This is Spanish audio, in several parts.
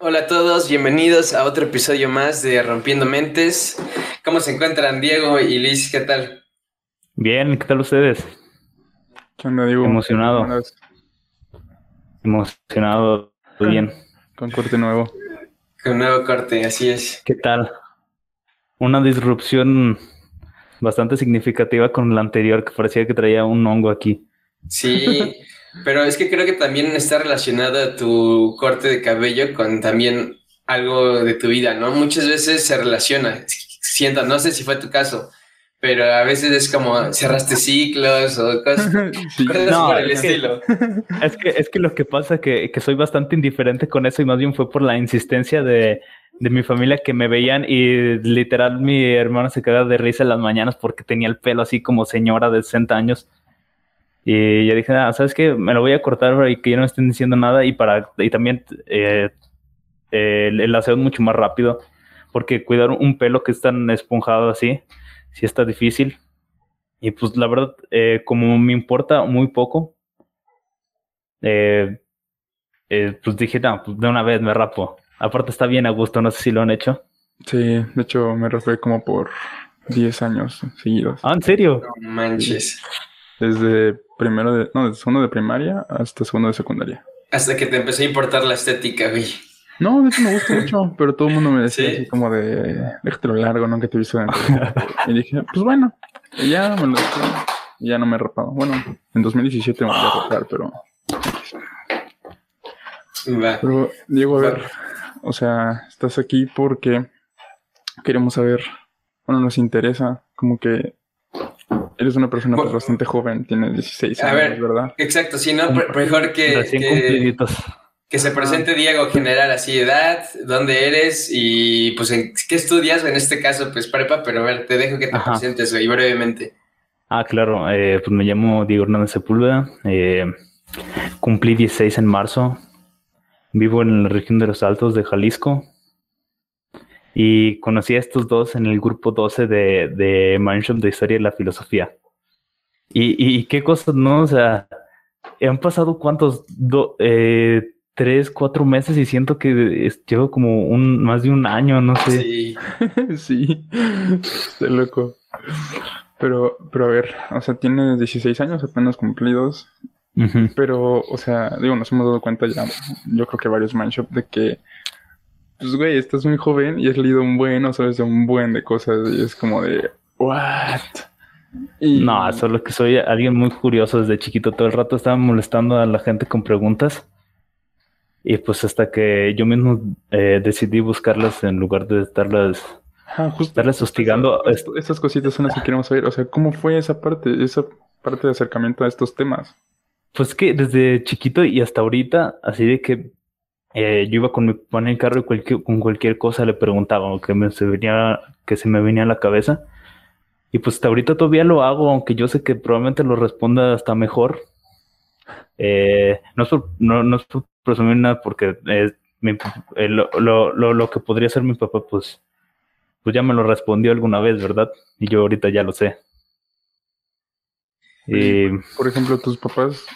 Hola a todos, bienvenidos a otro episodio más de Rompiendo Mentes. ¿Cómo se encuentran Diego y Liz? ¿Qué tal? Bien, ¿qué tal ustedes? ¿Qué onda, Diego? Emocionado. Emocionado, muy bien. Con corte nuevo. Con nuevo corte, así es. ¿Qué tal? Una disrupción bastante significativa con la anterior, que parecía que traía un hongo aquí. Sí, pero es que creo que también está relacionado tu corte de cabello con también algo de tu vida, ¿no? Muchas veces se relaciona, siento, no sé si fue tu caso, pero a veces es como cerraste ciclos o cosas, Sí. cosas No, por el es que-. Es que, es que lo que pasa es que, que soy bastante indiferente con eso y más bien fue por la insistencia de, de mi familia que me veían y literal mi hermano se quedaba de risa en las mañanas porque tenía el pelo así como señora de 60 años. Y yo dije, ah, ¿sabes qué? Me lo voy a cortar para que ya no me estén diciendo nada y para y también eh, eh, el, el aseo es mucho más rápido porque cuidar un pelo que es tan esponjado así, sí está difícil. Y pues la verdad, eh, como me importa muy poco, eh, eh, pues dije, no, pues de una vez me rapo. Aparte está bien a gusto, no sé si lo han hecho. Sí, de hecho me rapé como por 10 años seguidos. Ah, ¿en serio? No manches. Desde primero de, no, desde segundo de primaria hasta segundo de secundaria. Hasta que te empezó a importar la estética, güey. No, de hecho me gusta mucho, pero todo el mundo me decía Sí. así como de, déjatelo largo, ¿no? Que te en- Y dije, pues bueno, y ya me lo dejé, y ya no me he rapado. Bueno, en 2017 me volví a rapar, pero... Va. Pero, Diego, a ver, o sea, estás aquí porque queremos saber, bueno, nos interesa, como que eres una persona pues, Bueno. bastante joven, tienes 16 A años, ver. ¿verdad? Exacto, sí, ¿no? Mejor que, que, se presente Diego general, así edad, dónde eres y pues en qué estudias, en este caso pues prepa, pero a ver, te dejo que te Ajá. presentes, güey, brevemente. Ah, claro, eh, pues me llamo Diego Hernández Sepúlveda, eh, cumplí 16 en marzo, vivo en la región de los Altos de Jalisco y conocí a estos dos en el grupo 12 de, de Mindshop de Historia y la Filosofía. Y, y, qué cosas, ¿no? O sea, han pasado cuántos, Do- eh, tres, cuatro meses y siento que llevo como un, más de un año, no sé. Sí, sí, estoy loco. Pero, pero a ver, o sea, tienes 16 años apenas cumplidos, pero, o sea, digo, nos hemos dado cuenta ya, yo creo que varios mindshop de que, pues, güey, estás muy joven y has leído un buen, o sabes de un buen de cosas y es como de, what? Y, No, solo que soy alguien muy curioso desde chiquito. Todo el rato estaba molestando a la gente con preguntas. Y pues hasta que yo mismo eh, decidí buscarlas en lugar de estarlas... Ajá, justo, estarles hostigando, estas cositas son las que queremos saber, o sea, ¿cómo fue esa parte, esa parte de acercamiento a estos temas? Pues que desde chiquito y hasta ahorita, así de que eh, yo iba con mi papá en el carro y cualquier, con cualquier cosa le preguntaba o que, me, se venía, que se me venía a la cabeza. Y pues hasta ahorita todavía lo hago, aunque yo sé que probablemente lo responda hasta mejor. Eh, no, es por, no, no es por presumir nada, porque eh, mi eh, lo, lo, lo, lo que podría ser mi papá, pues, pues ya me lo respondió alguna vez, ¿verdad? Y yo ahorita ya lo sé. Y Por ejemplo, tus papás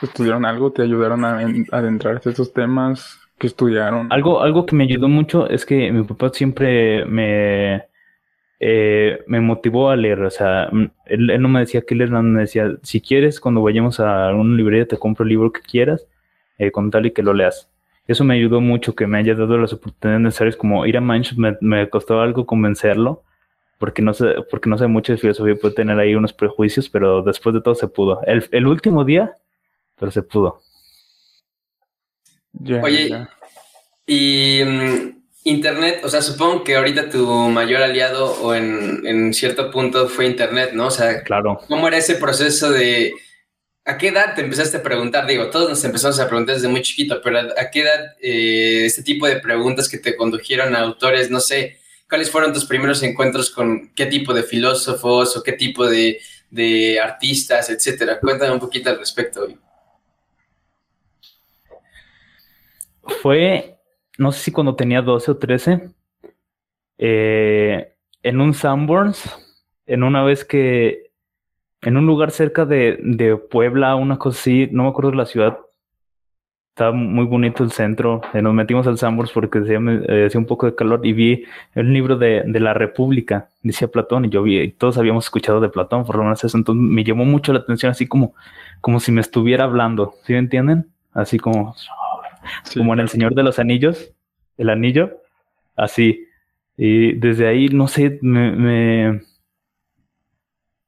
estudiaron algo, te ayudaron a en- adentrarte a estos temas que estudiaron. Algo, algo que me ayudó mucho es que mi papá siempre me, eh, me motivó a leer. O sea, mm, él, no me decía que leer, no me decía, si quieres, cuando vayamos a una librería te compro el libro que quieras, eh, con tal y que lo leas. Eso me ayudó mucho, que me haya dado las oportunidades necesarias, como ir a Manchester, me, me costó algo convencerlo, porque no sé, porque no sé mucho de filosofía, puede tener ahí unos prejuicios, pero después de todo se pudo. El, el último día, pero se pudo. Oye, y mm, Internet, o sea, supongo que ahorita tu mayor aliado o en, en cierto punto fue Internet, ¿no? O sea, Claro. ¿cómo era ese proceso de... ¿A qué edad te empezaste a preguntar? Digo, todos nos empezamos a preguntar desde muy chiquito, pero ¿a qué edad eh, este tipo de preguntas que te condujeron a autores, no sé, cuáles fueron tus primeros encuentros con qué tipo de filósofos o qué tipo de, de artistas, etcétera? Cuéntame un poquito al respecto. Fue, no sé si cuando tenía 12 o 13, eh, en un Sanborns, en una vez que, en un lugar cerca de, de Puebla, una cosa así, no me acuerdo de la ciudad, estaba muy bonito el centro. Eh, nos metimos al Sambors porque eh, hacía, un poco de calor y vi el libro de, la República, decía Platón, y yo vi, y todos habíamos escuchado de Platón, por lo menos eso. Entonces me llamó mucho la atención, así como, como si me estuviera hablando. ¿Sí me entienden? Así como, como en El Señor de los Anillos, el anillo, así. Y desde ahí, no sé, me,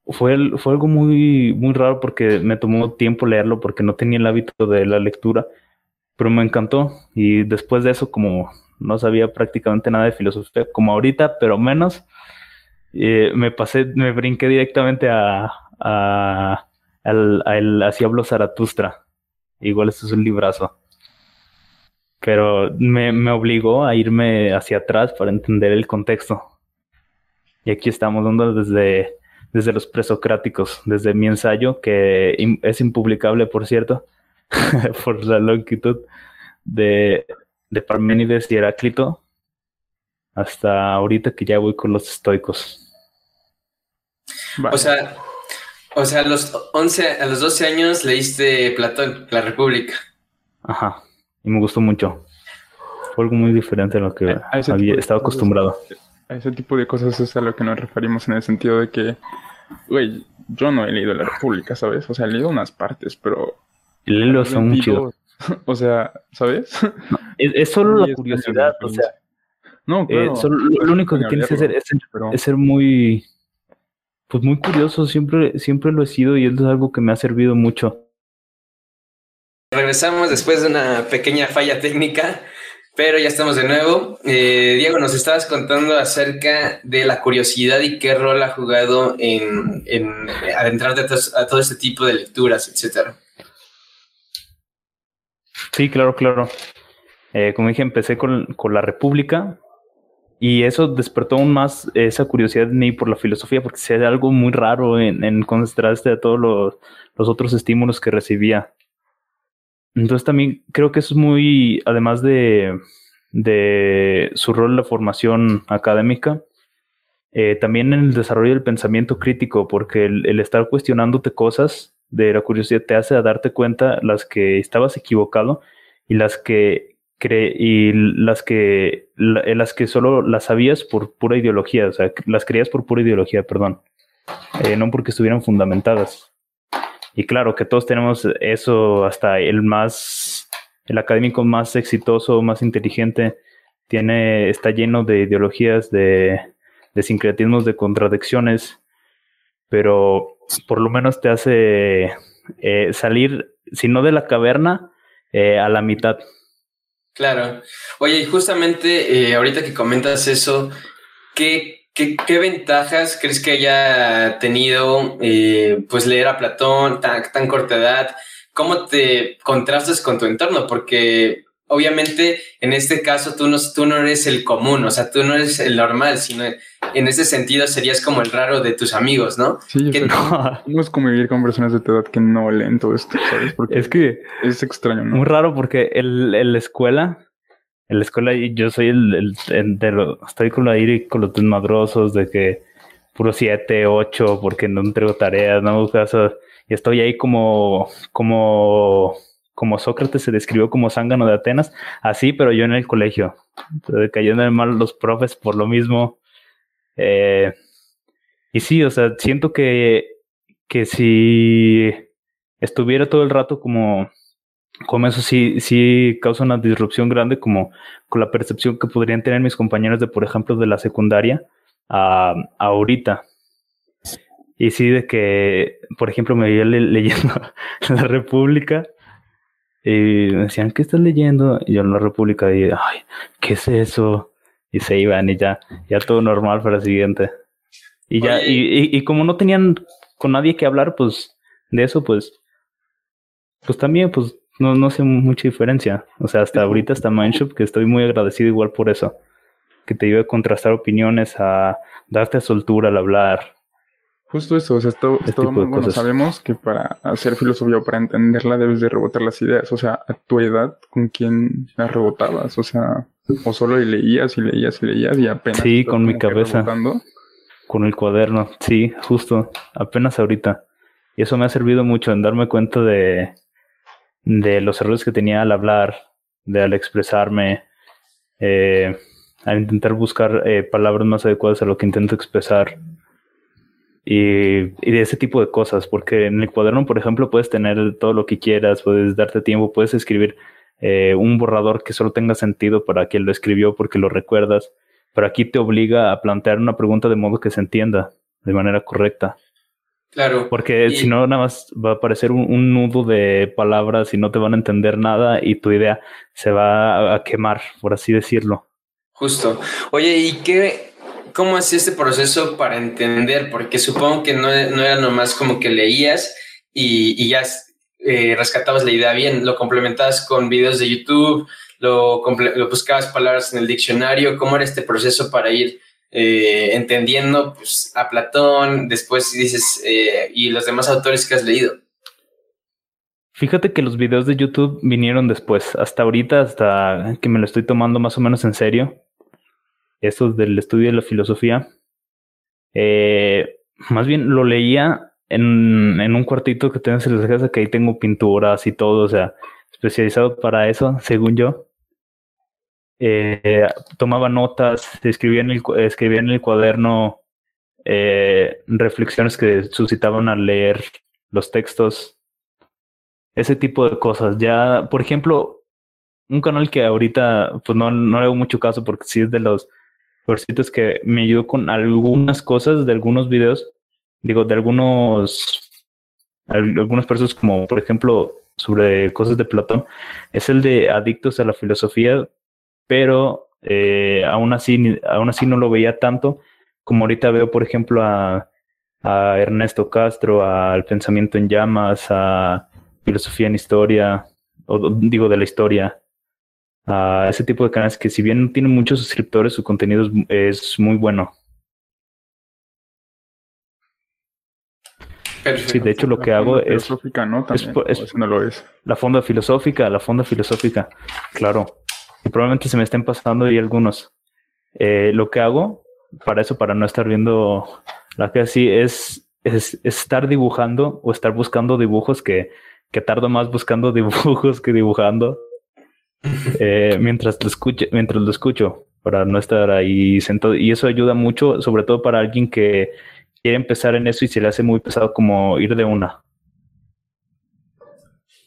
fue, fue algo muy, muy raro porque me tomó tiempo leerlo porque no tenía el hábito de la lectura pero me encantó. Y después de eso, como no sabía prácticamente nada de filosofía, como ahorita, pero menos, eh, me pasé, me brinqué directamente a, a, al, al Así hablo Zaratustra. Igual esto es un librazo. Pero me, me obligó a irme hacia atrás para entender el contexto. Y aquí estamos dando desde, desde los presocráticos, desde mi ensayo, que es impublicable, por cierto, por la longitud de, de Parménides y Heráclito hasta ahorita que ya voy con los estoicos. O sea, o sea, a los 11, a los 12 años leíste Platón, La República. Ajá, y me gustó mucho. Fue algo muy diferente a lo que había estado acostumbrado. A ese tipo de cosas es a lo que nos referimos en el sentido de que, güey, yo no he leído La República, ¿sabes? O sea, he leído unas partes, pero el son muy chido. O sea, ¿sabes? es, solo la curiosidad, o sea. No, eh, lo, único que tienes que hacer es, ser muy, pues muy curioso. Siempre, siempre lo he sido y es algo que me ha servido mucho. Regresamos después de una pequeña falla técnica, pero ya estamos de nuevo. Eh, Diego, nos estabas contando acerca de la curiosidad y qué rol ha jugado en, en adentrarte a, todo este tipo de lecturas, etcétera. Sí, claro, claro. Eh, como dije, empecé con, la República y eso despertó aún más esa curiosidad en mí por la filosofía, porque se algo muy raro en, en a todos los, otros estímulos que recibía. Entonces también creo que es muy, además de, de su rol en la formación académica, eh, también en el desarrollo del pensamiento crítico, porque el, estar cuestionándote cosas de la curiosidad te hace a darte cuenta las que estabas equivocado y las que cre y las que las que solo las sabías por pura ideología, o sea, las creías por pura ideología, perdón, eh, no porque estuvieran fundamentadas. Y claro que todos tenemos eso, hasta el más, el académico más exitoso, más inteligente, tiene, está lleno de ideologías, de, de sincretismos, de contradicciones, pero por lo menos te hace eh, salir, si no de la caverna, eh, a la mitad. Claro. Oye, y justamente eh, ahorita que comentas eso, ¿qué, qué, ventajas crees que haya tenido pues leer a Platón tan, tan corta edad? ¿Cómo te contrastas con tu entorno? Porque obviamente en este caso tú no, tú no eres el común, o sea, tú no eres el normal, sino en ese sentido serías como el raro de tus amigos, ¿no? Sí, que no. no es convivir con personas de tu edad que no leen todo esto, ¿sabes? Porque es que es extraño, ¿no? Muy raro porque en la escuela, en la escuela yo soy el, de lo, estoy con la y con los desmadrosos de que puro 7, 8, porque no entrego tareas, no caso, y estoy ahí como, como como Sócrates se describió como zángano de Atenas, así, pero yo en el colegio, cayendo mal los profes por lo mismo. Eh, y sí, o sea, siento que, que si estuviera todo el rato como, como eso sí, sí causa una disrupción grande, como con la percepción que podrían tener mis compañeros de, por ejemplo, de la secundaria a, ahorita. Y sí, de que, por ejemplo, me veía leyendo La República y me decían, ¿qué estás leyendo? Y yo en la República y, ay, ¿qué es eso? Y se iban y ya, ya todo normal para el siguiente. Y ya, y, y, como no tenían con nadie que hablar, pues, de eso, pues, pues también, pues, no, no hace mucha diferencia. O sea, hasta ahorita, hasta Mindshop, que estoy muy agradecido igual por eso. Que te ayude a contrastar opiniones, a darte soltura al hablar, Justo eso, o sea, esto, esto bueno, sabemos que para hacer filosofía o para entenderla debes de rebotar las ideas, o sea, a tu edad, ¿con quién las rebotabas? O sea, o solo leías y leías y leías y apenas... Sí, con mi cabeza. Con el cuaderno, sí, justo, apenas ahorita. Y eso me ha servido mucho en darme cuenta de, de los errores que tenía al hablar, de al expresarme, eh, al intentar buscar eh, palabras más adecuadas a lo que intento expresar. Y, y, de ese tipo de cosas, porque en el cuaderno, por ejemplo, puedes tener todo lo que quieras, puedes darte tiempo, puedes escribir eh, un borrador que solo tenga sentido para quien lo escribió porque lo recuerdas, pero aquí te obliga a plantear una pregunta de modo que se entienda de manera correcta. Claro. Porque si no, nada más va a aparecer un, nudo de palabras y no te van a entender nada y tu idea se va a, quemar, por así decirlo. Justo. Oye, ¿y qué, cómo es este proceso para entender? Porque supongo que no, no era nomás como que leías y, y ya eh, rescatabas la idea bien, lo complementabas con videos de YouTube, lo, lo buscabas palabras en el diccionario. ¿Cómo era este proceso para ir eh, entendiendo pues, a Platón, después dices, eh, y los demás autores que has leído. Fíjate que los videos de YouTube vinieron después, hasta ahorita, hasta que me lo estoy tomando más o menos en serio. Estos del estudio de la filosofía. Eh, más bien lo leía en, en, un cuartito que tengo en la casa, que ahí tengo pinturas y todo, o sea, especializado para eso, según yo eh, tomaba notas, escribía en el, escribía en el cuaderno eh, reflexiones que suscitaban al leer los textos, ese tipo de cosas. Ya, por ejemplo, un canal que ahorita pues no, no le hago mucho caso porque sí es de los versitos que me ayudó con algunas cosas de algunos videos, digo, de algunos algunas personas como por ejemplo sobre cosas de Platón, es el de Adictos a la Filosofía, pero eh, aún, así, aún así no lo veía tanto como ahorita veo, por ejemplo, a, a Ernesto Castro, al Pensamiento en Llamas, a Filosofía en Historia, o digo de la historia, a ese tipo de canales que si bien no tienen muchos suscriptores, su contenido es, muy bueno. Sí, de hecho lo que hago es... Filosófica, ¿no? También, es, no lo es. La fonda filosófica, la fonda filosófica, claro probablemente se me estén pasando y algunos. Eh, lo que hago para eso, para no estar viendo la que así, es, es, estar dibujando o estar buscando dibujos que, que tardo más buscando dibujos que dibujando eh, mientras, lo escuche, mientras lo escucho, para no estar ahí sentado. Y eso ayuda mucho, sobre todo para alguien que quiere empezar en eso y se le hace muy pesado como ir de una.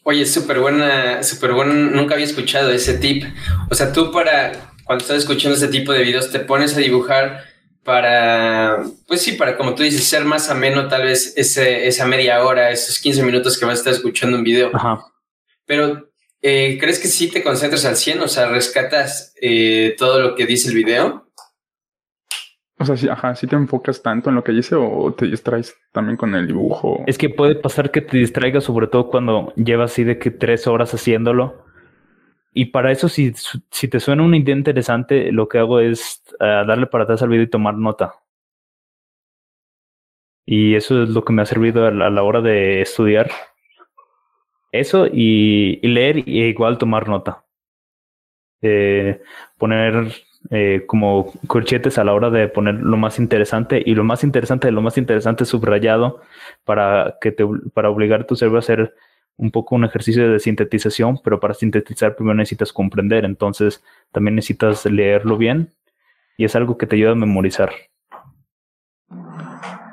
Oye, súper buena, súper buena. Nunca había escuchado ese tip. O sea, tú para, cuando estás escuchando ese tipo de videos, te pones a dibujar para, pues sí, para, como tú dices, ser más ameno tal vez ese, esa media hora, esos 15 minutos que vas a estar escuchando un video. Ajá. Pero, eh, ¿crees que sí te concentras al 100? O sea, rescatas eh, todo lo que dice el video. O sea, sí, ajá, si te enfocas tanto en lo que dice o te distraes también con el dibujo. Es que puede pasar que te distraigas, sobre todo cuando llevas así de que tres horas haciéndolo. Y para eso, si, si te suena una idea interesante, lo que hago es eh, darle para atrás al video y tomar nota. Y eso es lo que me ha servido a la, hora de estudiar. Eso y, y leer y igual tomar nota. Eh, poner eh, como corchetes a la hora de poner lo más interesante y lo más interesante de lo más interesante subrayado para que te para obligar a tu cerebro a hacer un poco un ejercicio de sintetización, pero para sintetizar primero necesitas comprender, entonces también necesitas leerlo bien y es algo que te ayuda a memorizar.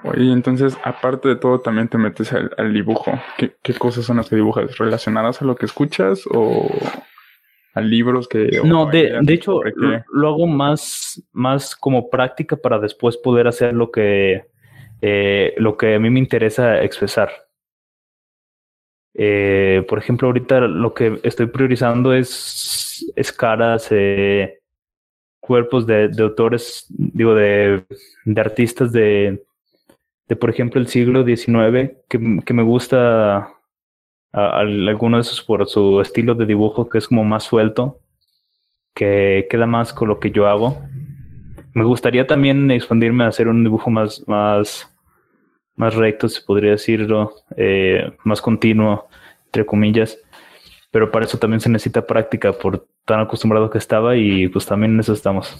Oye, entonces, aparte de todo, también te metes al, dibujo. ¿Qué, ¿Qué, cosas son las que dibujas? ¿Relacionadas a lo que escuchas o a libros que... No, de, de hecho, lo, hago más, más como práctica para después poder hacer lo que, eh, lo que a mí me interesa expresar. Eh, por ejemplo, ahorita lo que estoy priorizando es, es caras, eh, cuerpos de, de, autores, digo, de, de artistas de, de, por ejemplo, el siglo XIX, que, que me gusta alguno de esos por su estilo de dibujo que es como más suelto, que queda más con lo que yo hago. Me gustaría también expandirme a hacer un dibujo más, más, más recto, se podría decirlo, eh, más continuo, entre comillas. Pero para eso también se necesita práctica por tan acostumbrado que estaba y pues también en eso estamos.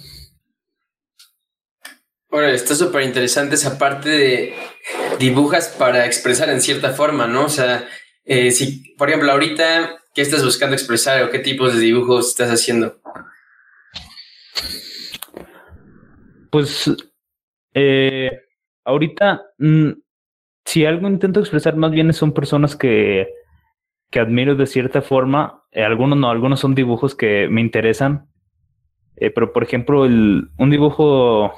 Bueno, está súper interesante esa parte de dibujas para expresar en cierta forma, ¿no? O sea, eh, por ejemplo, ahorita qué estás buscando expresar o qué tipos de dibujos estás haciendo. Pues eh, ahorita, mm, si algo intento expresar más bien son personas que, que admiro de cierta forma. Eh, algunos no, algunos son dibujos que me interesan. Pero por ejemplo, el, un dibujo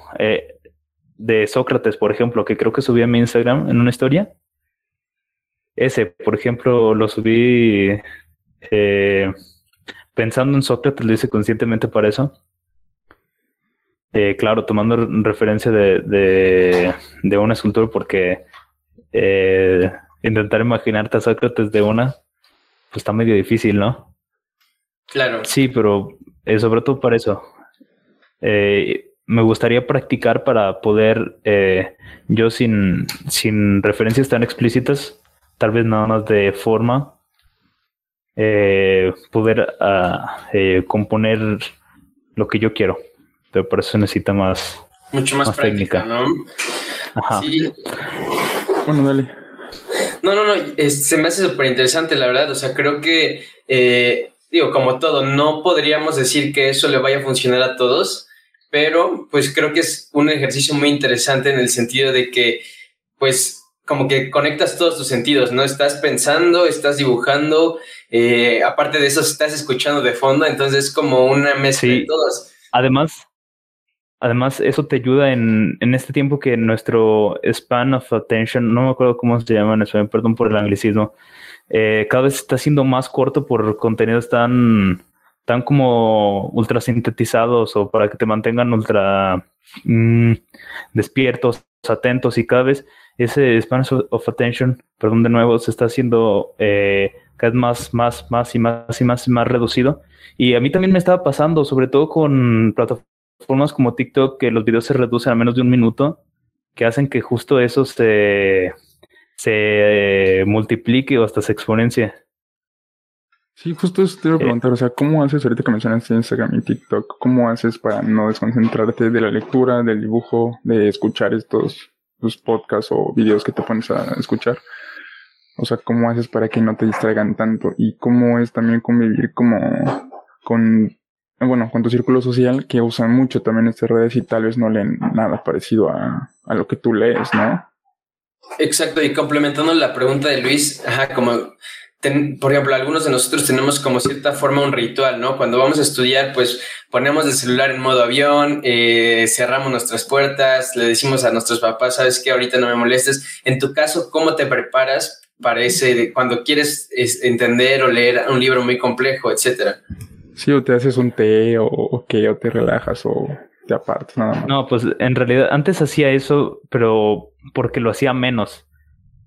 de Sócrates, por ejemplo, que creo que subí a mi Instagram en una historia. Ese, por ejemplo, lo subí pensando en Sócrates, lo hice conscientemente para eso. Eh, claro, tomando referencia de, de, un escultor, porque eh, intentar imaginarte a Sócrates de una, pues está medio difícil, ¿no? Claro. Sí, pero eh, sobre todo para eso. me gustaría practicar para poder, yo sin, sin referencias tan explícitas, tal vez nada más de forma, poder ah, componer lo que yo quiero pero por eso necesita más. Mucho más, técnica, ¿no? Ajá. Sí. Bueno, dale. No, no, no, se me hace súper interesante, la verdad. O sea, creo que, eh, digo, como todo, no podríamos decir que eso le vaya a funcionar a todos, pero pues creo que es un ejercicio muy interesante en el sentido de que, pues, como que conectas todos tus sentidos, ¿no? Estás pensando, estás dibujando, eh, aparte de eso, estás escuchando de fondo, entonces es como una mezcla de todos. Además, Además, eso te ayuda en, en este tiempo que nuestro span of attention, no me acuerdo cómo se llama en español, perdón por el anglicismo, eh, cada vez está siendo más corto por contenidos tan, tan como ultra sintetizados o para que te mantengan ultra mm, despiertos, atentos y cada vez ese span of attention, perdón de nuevo, se está haciendo eh, cada vez más, más, más y más y más y más reducido. Y a mí también me estaba pasando, sobre todo con plataformas formas como TikTok que los videos se reducen a menos de un minuto, que hacen que justo eso se, se multiplique o hasta se exponencie. Sí, justo eso te iba a eh. preguntar, o sea, ¿cómo haces ahorita que mencionaste Instagram y TikTok? ¿Cómo haces para no desconcentrarte de la lectura, del dibujo, de escuchar estos los podcasts o videos que te pones a escuchar? O sea, ¿cómo haces para que no te distraigan tanto? Y cómo es también convivir como con bueno, con tu círculo social que usan mucho también estas redes y tal vez no leen nada parecido a, a lo que tú lees, ¿no? Exacto, y complementando la pregunta de Luis, ajá, como, por ejemplo, algunos de nosotros tenemos como cierta forma un ritual, ¿no? Cuando vamos a estudiar, pues ponemos el celular en modo avión, eh, cerramos nuestras puertas, le decimos a nuestros papás, sabes que ahorita no me molestes. En tu caso, ¿cómo te preparas para ese, cuando quieres entender o leer un libro muy complejo, etcétera? Sí, o te haces un té o, o qué, o te relajas o te apartas, nada más. No, pues en realidad antes hacía eso, pero porque lo hacía menos.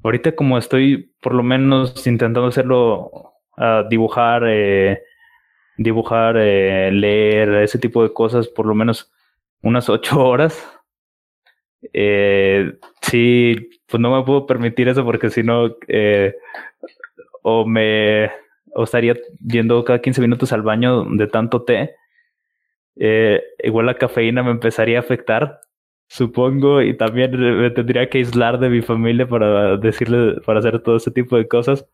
Ahorita como estoy por lo menos intentando hacerlo, uh, dibujar, eh, dibujar, eh, leer, ese tipo de cosas, por lo menos unas ocho horas. Eh, sí, pues no me puedo permitir eso porque si no, eh, o me estaría yendo cada 15 minutos al baño de tanto té, igual la cafeína me empezaría a afectar, supongo, y también me tendría que aislar de mi familia para decirle, para hacer todo ese tipo de cosas.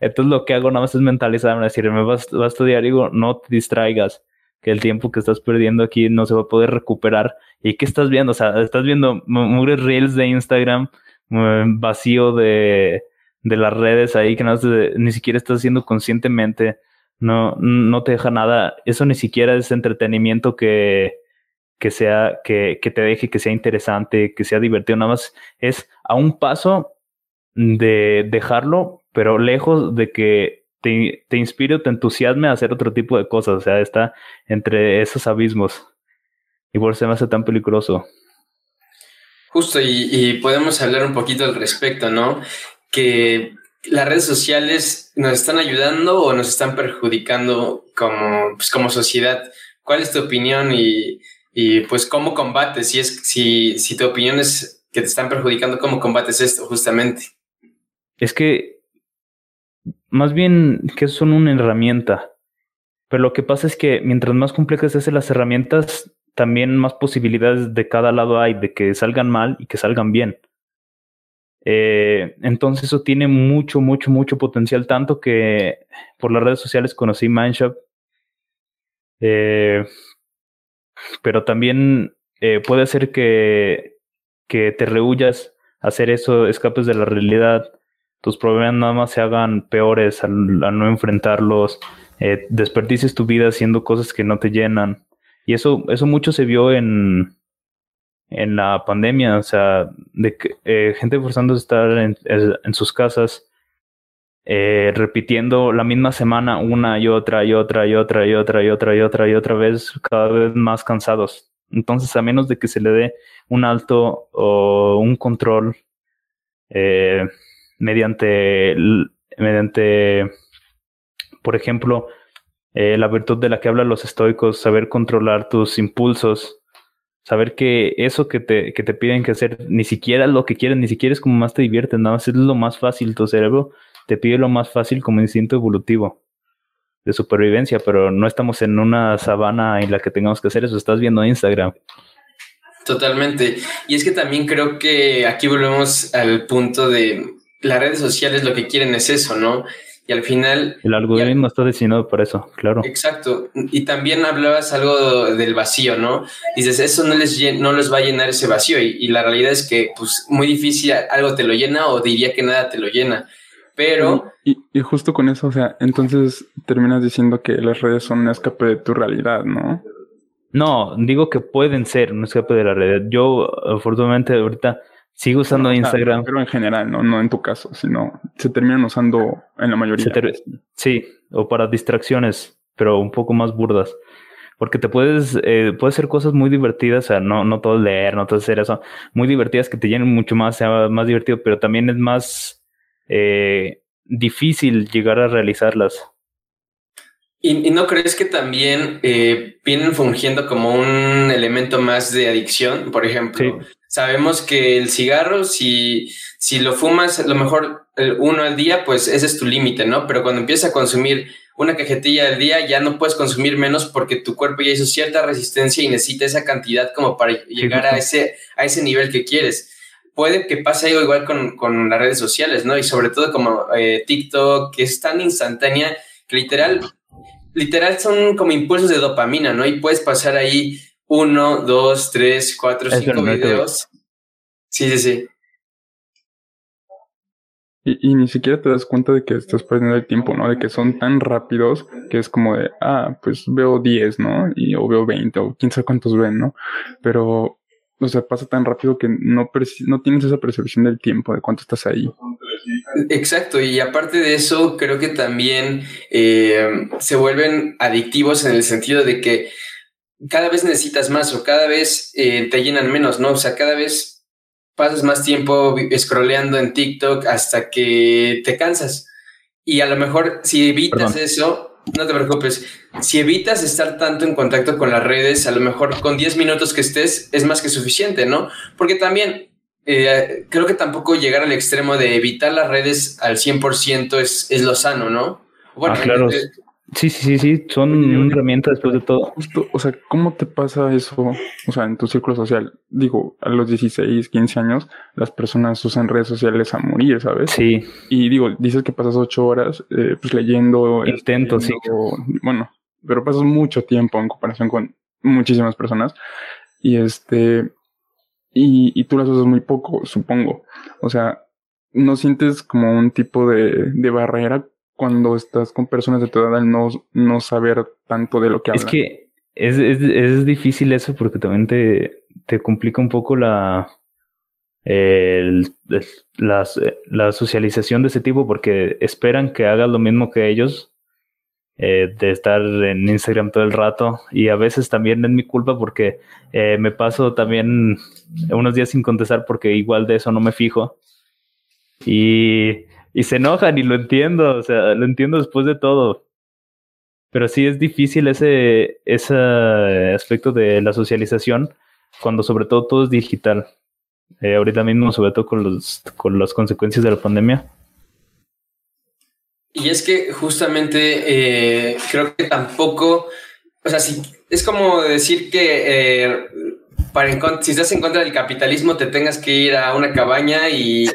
Entonces lo que hago nada más es mentalizarme, decirme, vas, vas a estudiar, digo, no te distraigas, que el tiempo que estás perdiendo aquí no se va a poder recuperar. ¿Y qué estás viendo? O sea, estás viendo mugres reels de Instagram vacío de de las redes ahí que no, ni siquiera estás haciendo conscientemente, no, no te deja nada. Eso ni siquiera es entretenimiento que, que sea, que, que te deje, que sea interesante, que sea divertido. Nada más es a un paso de dejarlo, pero lejos de que te, te inspire o te entusiasme a hacer otro tipo de cosas. O sea, está entre esos abismos. Y por eso me hace tan peligroso. Justo, y, y, podemos hablar un poquito al respecto, ¿no? que las redes sociales nos están ayudando o nos están perjudicando como, pues, como sociedad. ¿Cuál es tu opinión y, y pues cómo combates? Si, es, si, si tu opinión es que te están perjudicando, ¿cómo combates esto justamente? Es que más bien que son una herramienta. Pero lo que pasa es que mientras más complejas se hacen las herramientas, también más posibilidades de cada lado hay de que salgan mal y que salgan bien. Eh, entonces eso tiene mucho, mucho, mucho potencial, tanto que por las redes sociales conocí Mindshop, eh, pero también eh, puede ser que, que te rehuyas a hacer eso, escapes de la realidad, tus problemas nada más se hagan peores al, no enfrentarlos, eh, desperdices tu vida haciendo cosas que no te llenan. Y eso, eso mucho se vio en, en la pandemia, o sea, de que, eh, gente forzándose a estar en, en sus casas, eh, repitiendo la misma semana una y otra y otra y otra y otra y otra y otra y otra vez, cada vez más cansados. Entonces, a menos de que se le dé un alto o un control eh, mediante, mediante, por ejemplo, eh, la virtud de la que hablan los estoicos, saber controlar tus impulsos, saber que eso que te, que te piden que hacer, ni siquiera lo que quieren, ni siquiera es como más te diviertes, nada más es lo más fácil, tu cerebro te pide lo más fácil como instinto evolutivo de supervivencia, pero no estamos en una sabana en la que tengamos que hacer eso, estás viendo Instagram. Totalmente. Y es que también creo que aquí volvemos al punto de las redes sociales lo que quieren es eso, ¿no? Y al final... El algoritmo está diseñado para eso, claro. Exacto. Y también hablabas algo del vacío, ¿no? Dices, eso no les, no les va a llenar ese vacío. Y, la realidad es que, pues, muy difícil algo te lo llena o diría que nada te lo llena. Pero... Y, y justo con eso, o sea, entonces terminas diciendo que las redes son un escape de tu realidad, ¿no? No, digo que pueden ser un escape de la realidad. Yo, afortunadamente, ahorita Sigo usando Instagram. pero en general, ¿no? no en tu caso, sino se terminan usando en la mayoría. Sí, o para distracciones, pero un poco más burdas. Porque te puedes, eh, puedes hacer cosas muy divertidas, o sea, no, no todo leer, no todo hacer eso, muy divertidas que te llenen mucho más, sea más divertido, pero también es más eh, difícil llegar a realizarlas. ¿Y, no crees que también eh, vienen fungiendo como un elemento más de adicción? Por ejemplo, sabemos que el cigarro, si, si lo fumas, a lo mejor uno al día, pues ese es tu límite, ¿no? Pero cuando empiezas a consumir una cajetilla al día, ya no puedes consumir menos porque tu cuerpo ya hizo cierta resistencia y necesita esa cantidad como para llegar a ese, a ese nivel que quieres. Puede que pase algo igual con, con las redes sociales, ¿no? Y sobre todo como eh, TikTok, que es tan instantánea que literal literal son como impulsos de dopamina, ¿no? Y puedes pasar ahí uno, dos, tres, cuatro, cinco videos. Sí, sí, sí. Y, ni siquiera te das cuenta de que estás perdiendo el tiempo, ¿no? De que son tan rápidos que es como de, ah, pues veo 10, ¿no? Y, o veo 20, o quién sabe cuántos ven, ¿no? Pero o sea, pasa tan rápido que no, no tienes esa percepción del tiempo, de cuánto estás ahí. Exacto, y aparte de eso, creo que también eh, se vuelven adictivos en el sentido de que cada vez necesitas más o cada vez eh, te llenan menos, ¿no? O sea, cada vez pasas más tiempo scrolleando en TikTok hasta que te cansas. Y a lo mejor si evitas eso, no te preocupes. Si evitas estar tanto en contacto con las redes, a lo mejor con 10 minutos que estés es más que suficiente, ¿no? Porque también eh, creo que tampoco llegar al extremo de evitar las redes al 100% es, es lo sano, ¿no? Bueno, ah, claro. Sí, sí, sí, sí, son una herramienta después de todo. Justo, o sea, ¿cómo te pasa eso, o sea, en tu círculo social? Digo, a los 16, 15 años, las personas usan redes sociales a morir, ¿sabes? Sí. Y digo, dices que pasas 8 horas, eh, pues leyendo. Intento, sí. Bueno, pero pasas mucho tiempo en comparación con muchísimas personas. Y este, y, y tú las usas muy poco, supongo. O sea, ¿no sientes como un tipo de, de barrera cuando estás con personas de tu edad al no, no saber tanto de lo que hablan. Es que es, es, es difícil eso porque también te, te complica un poco la, el, la, la, socialización de ese tipo porque esperan que hagas lo mismo que ellos, eh, de estar en Instagram todo el rato y a veces también es mi culpa porque eh, me paso también unos días sin contestar porque igual de eso no me fijo. Y y se enojan y lo entiendo, o sea, lo entiendo después de todo. Pero sí es difícil ese, ese aspecto de la socialización cuando sobre todo todo es digital. Eh, ahorita mismo, sobre todo con, los, con las consecuencias de la pandemia. Y es que justamente eh, creo que tampoco, o sea, sí, es como decir que eh, para si estás en contra del capitalismo te tengas que ir a una cabaña y,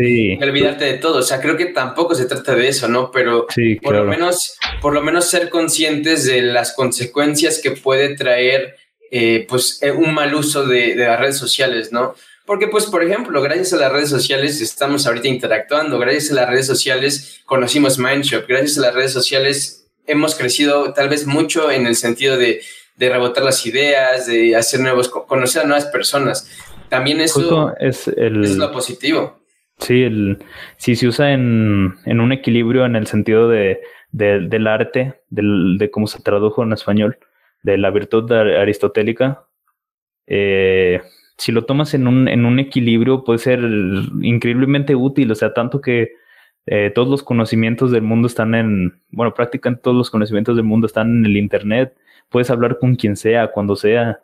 olvidarte de todo. O sea, creo que tampoco se trata de eso, ¿no? Pero por lo menos, por lo menos ser conscientes de las consecuencias que puede traer eh, pues eh, un mal uso de, de, las redes sociales, ¿no? Porque, pues, por ejemplo, gracias a las redes sociales estamos ahorita interactuando, gracias a las redes sociales conocimos Mindshop, gracias a las redes sociales hemos crecido tal vez mucho en el sentido de, de rebotar las ideas, de hacer nuevos, conocer a nuevas personas. También eso es, el, es lo positivo. Sí, el, si se usa en, en un equilibrio en el sentido de, del arte, del, de cómo se tradujo en español, de la virtud aristotélica, eh, si lo tomas en un, en un equilibrio puede ser increíblemente útil, o sea, tanto que eh, todos los conocimientos del mundo están en, bueno, prácticamente todos los conocimientos del mundo están en el Internet, puedes hablar con quien sea, cuando sea,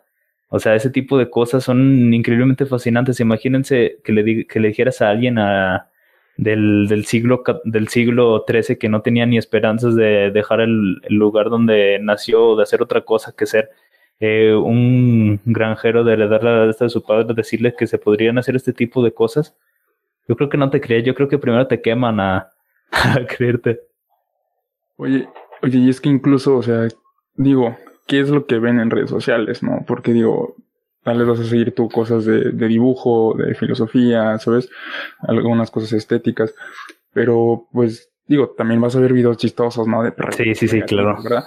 o sea, ese tipo de cosas son increíblemente fascinantes. Imagínense que le, que le dijeras a alguien a, del, del, siglo, del siglo XIII que no tenía ni esperanzas de dejar el, lugar donde nació o de hacer otra cosa que ser eh, un granjero de heredar la de su padre, decirle que se podrían hacer este tipo de cosas, yo creo que no te crees, yo creo que primero te queman a, creerte. Oye, oye, y es que incluso, o sea, digo, ¿qué es lo que ven en redes sociales, no? Porque digo, tal vez vas a seguir tú cosas de, de dibujo, de filosofía, ¿sabes? Algunas cosas estéticas, pero pues digo, también vas a ver videos chistosos, ¿no? De Sí, sí, sí, claro. ¿verdad?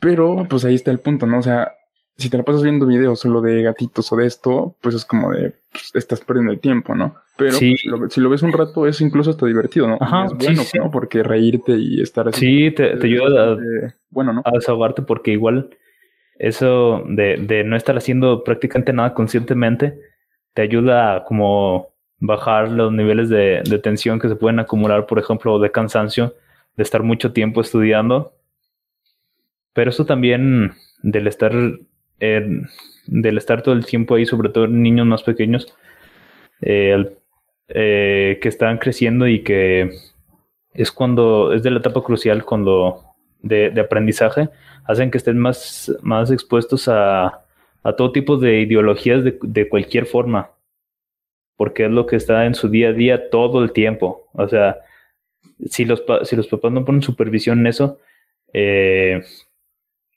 Pero pues ahí está el punto, ¿no? O sea, si te la pasas viendo videos solo de gatitos o de esto, pues es como de, pues, estás perdiendo el tiempo, ¿no? Pero pues, si, lo, ves un rato es incluso hasta divertido, ¿no? Ajá, es bueno, ¿no? Porque reírte y estar así. Sí, te, ayuda a, bueno, ¿no? a desahogarte porque igual eso de, de no estar haciendo prácticamente nada conscientemente te ayuda a como bajar los niveles de, de tensión que se pueden acumular, por ejemplo, de cansancio, de estar mucho tiempo estudiando. Pero eso también del estar del estar todo el tiempo ahí, sobre todo niños más pequeños, eh, eh, que están creciendo y que es cuando, es de la etapa crucial cuando de, aprendizaje, hacen que estén más, más expuestos a, a todo tipo de ideologías de, de, cualquier forma, porque es lo que está en su día a día todo el tiempo. O sea, si los, si los papás no ponen supervisión en eso, eh,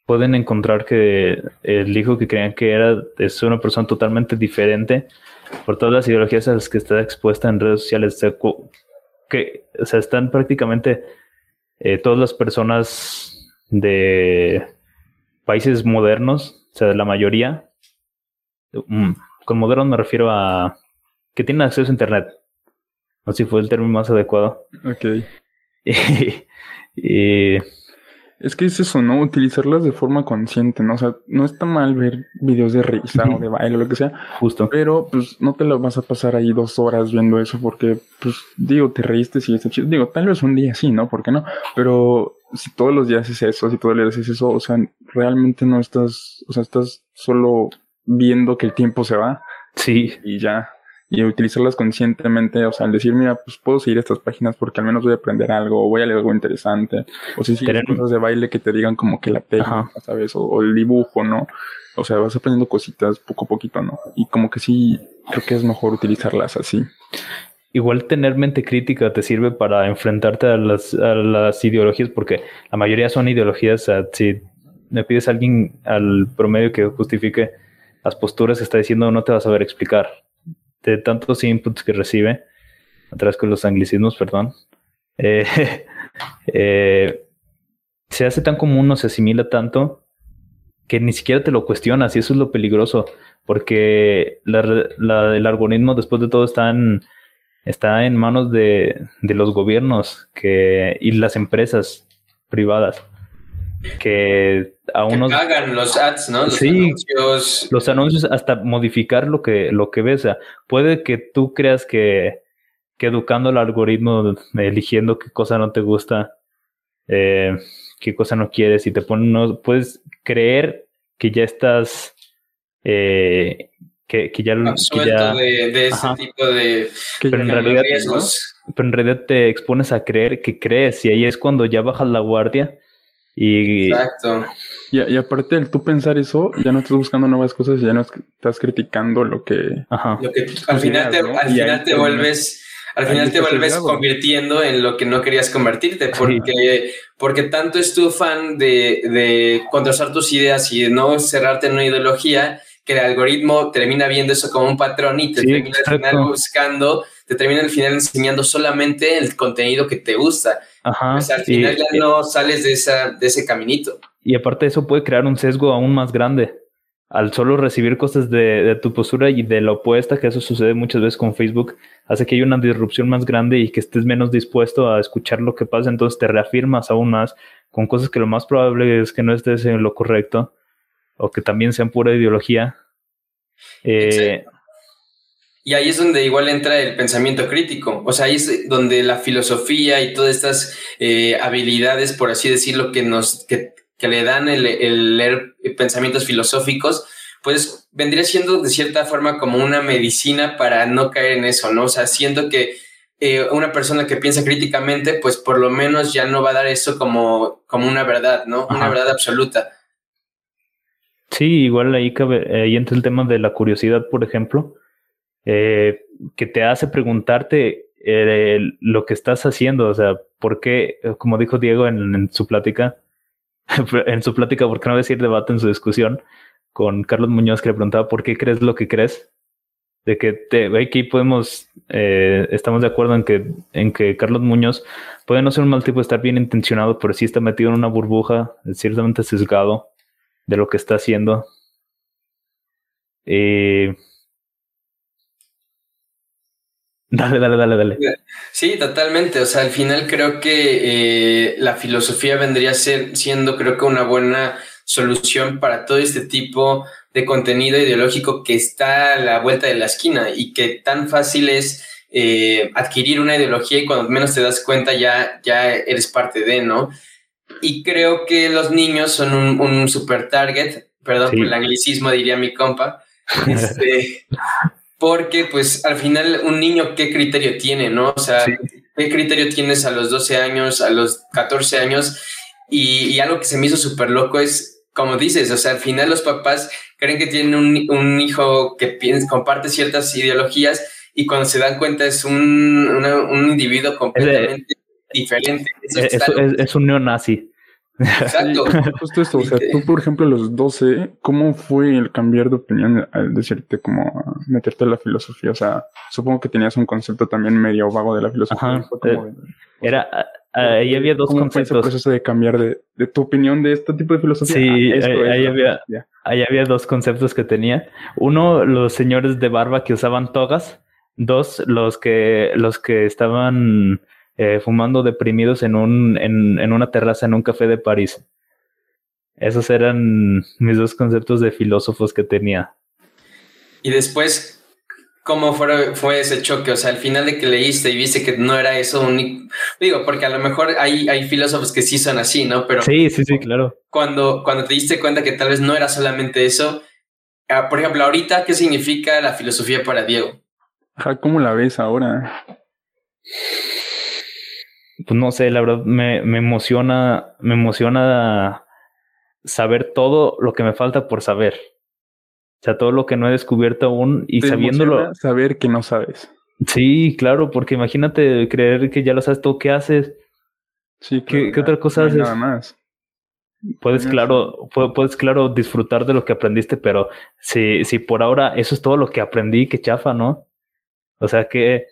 pueden encontrar que el hijo que creían que era es una persona totalmente diferente por todas las ideologías a las que está expuesta en redes sociales. que, o sea, están prácticamente eh, todas las personas de países modernos, o sea, la mayoría, mm, con modernos me refiero a que tienen acceso a Internet. No sé si fue el término más adecuado. Ok. y es que es eso, ¿no? Utilizarlas de forma consciente, ¿no? O sea, no está mal ver videos de risa o de baile o lo que sea. Justo. Pero, pues, no te lo vas a pasar ahí dos horas viendo eso porque, pues, digo, te reíste si está chido. Digo, tal vez un día sí, ¿no? ¿Por qué no? Pero si todos los días es eso, si todos los días es eso, o sea, realmente no estás, o sea, estás solo viendo que el tiempo se va. Sí. Y ya y utilizarlas conscientemente, o sea, al decir, mira, pues puedo seguir estas páginas porque al menos voy a aprender algo, o voy a leer algo interesante, o si sigues cosas de baile que te digan como que la técnica, ¿sabes? O, el dibujo, ¿no? O sea, vas aprendiendo cositas poco a poquito, ¿no? Y como que sí, creo que es mejor utilizarlas así. Igual tener mente crítica te sirve para enfrentarte a las, a las ideologías, porque la mayoría son ideologías, o sea, si me pides a alguien al promedio que justifique las posturas que está diciendo, no te vas a ver explicar de tantos inputs que recibe, atrás con los anglicismos, perdón, eh, eh, se hace tan común o se asimila tanto que ni siquiera te lo cuestionas y eso es lo peligroso, porque el algoritmo después de todo está en, está en manos de, de los gobiernos que, y las empresas privadas que a unos hagan los ads, ¿no? Los anuncios. Los anuncios hasta modificar lo que, lo que ves. puede que tú creas que, que educando al algoritmo, eligiendo qué cosa no te gusta, eh, qué cosa no quieres, y te ponen, no, puedes creer que ya estás, eh, que, que, ya, que ya de, ese tipo de, pero en realidad, Pero en realidad te expones a creer que crees, y ahí es cuando ya bajas la guardia Y, Exacto. Y, y aparte del tú pensar eso, ya no estás buscando nuevas cosas, ya no estás criticando lo que... ajá. Lo que al final te, ¿no? al final te vuelves, al final te vuelves convirtiendo en lo que no querías convertirte, porque, porque tanto es tu fan de, de contrastar tus ideas y de no cerrarte en una ideología, que el algoritmo termina viendo eso como un patrón y te Sí, termina al final buscando, te termina al final enseñando solamente el contenido que te gusta. Ajá. O sea, al y- final ya no sales de, esa, de ese caminito. Y aparte eso puede crear un sesgo aún más grande. Al solo recibir cosas de, de tu postura y de la opuesta, que eso sucede muchas veces con Facebook, hace que haya una disrupción más grande y que estés menos dispuesto a escuchar lo que pasa, entonces te reafirmas aún más con cosas que lo más probable es que no estés en lo correcto o que también sean pura ideología. Eh, Y ahí es donde igual entra el pensamiento crítico. O sea, ahí es donde la filosofía y todas estas eh, habilidades, por así decirlo, que nos que, que le dan el, el leer pensamientos filosóficos, pues vendría siendo de cierta forma como una medicina para no caer en eso, ¿no? O sea, siento que eh, una persona que piensa críticamente, pues por lo menos ya no va a dar eso como, como una verdad, ¿no? Una verdad absoluta. Sí, igual ahí, cabe, ahí entra el tema de la curiosidad, por ejemplo, eh, que te hace preguntarte eh, lo que estás haciendo, o sea, ¿por qué, como dijo Diego en, en su plática, en su plática, por qué no decir debate en su discusión con Carlos Muñoz, que le preguntaba por qué crees lo que crees? De que te, aquí podemos, eh, estamos de acuerdo en que, en que Carlos Muñoz puede no ser un mal tipo, estar bien intencionado, pero sí está metido en una burbuja, ciertamente sesgado de lo que está haciendo. Eh... Dale, dale, dale, dale. Sí, totalmente. O sea, al final creo que eh, la filosofía vendría a ser, siendo, creo que una buena solución para todo este tipo de contenido ideológico que está a la vuelta de la esquina y que tan fácil es eh, adquirir una ideología y cuando menos te das cuenta ya, ya eres parte de, ¿no? Y creo que los niños son un, un super target, perdón Sí. por el anglicismo, diría mi compa, este, porque pues al final un niño qué criterio tiene, ¿no? O sea, Sí. qué criterio tienes a los 12 años, a los 14 años y, y algo que se me hizo súper loco es, como dices, o sea, al final los papás creen que tienen un, un hijo que piensa, comparte ciertas ideologías y cuando se dan cuenta es un, una- un individuo completamente diferente. Eso Es, está es- loco. es un neonazi. Exacto. Justo esto, o sea, tú por ejemplo a los 12, ¿cómo fue el cambiar de opinión al decirte como meterte a la filosofía? O sea, supongo que tenías un concepto también medio vago de la filosofía. Ajá, Fue como de- Era, ah, ah, ahí había dos ¿Cómo fue ese conceptos. proceso de cambiar de, de tu opinión de este tipo de filosofía? Sí, esto ahí- había-? Ahí había dos conceptos que tenía. Uno, los señores de barba que usaban togas. Dos, los que, los que estaban eh, fumando deprimidos en, un, en, en una terraza en un café de París. Esos eran mis dos conceptos de filósofos que tenía. Y después, ¿cómo fue, fue ese choque? O sea, al final de que leíste y viste que no era eso un... Digo, porque a lo mejor hay, hay filósofos que sí son así, ¿no? Pero Sí, sí, sí, claro. cuando, cuando te diste cuenta que tal vez no era solamente eso, ah, por ejemplo, ahorita, ¿qué significa la filosofía para Diego? Ajá, ¿cómo la ves ahora? Pues no sé, la verdad me, me emociona, me emociona saber todo lo que me falta por saber. O sea, todo lo que no he descubierto aún y ¿Te sabiéndolo. saber que no sabes. Sí, claro, porque imagínate creer que ya lo sabes todo, ¿qué haces? Sí, ¿Qué- claro, qué otra cosa no haces? Nada más. Puedes, claro, pu- puedes, claro, disfrutar de lo que aprendiste, pero si, si por ahora eso es todo lo que aprendí, qué chafa, ¿no? O sea, qué,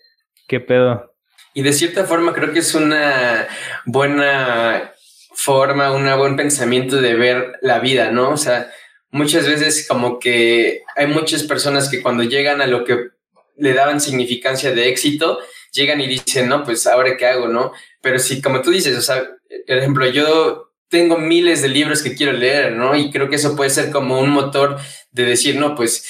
qué pedo. Y de cierta forma creo que es una buena forma, un buen pensamiento de ver la vida, ¿no? O sea, muchas veces como que hay muchas personas que cuando llegan a lo que le daban significancia de éxito, llegan y dicen, no, pues ahora qué hago, ¿no? Pero si, como tú dices, o sea, por ejemplo, yo tengo miles de libros que quiero leer, ¿no? Y creo que eso puede ser como un motor de decir, no, pues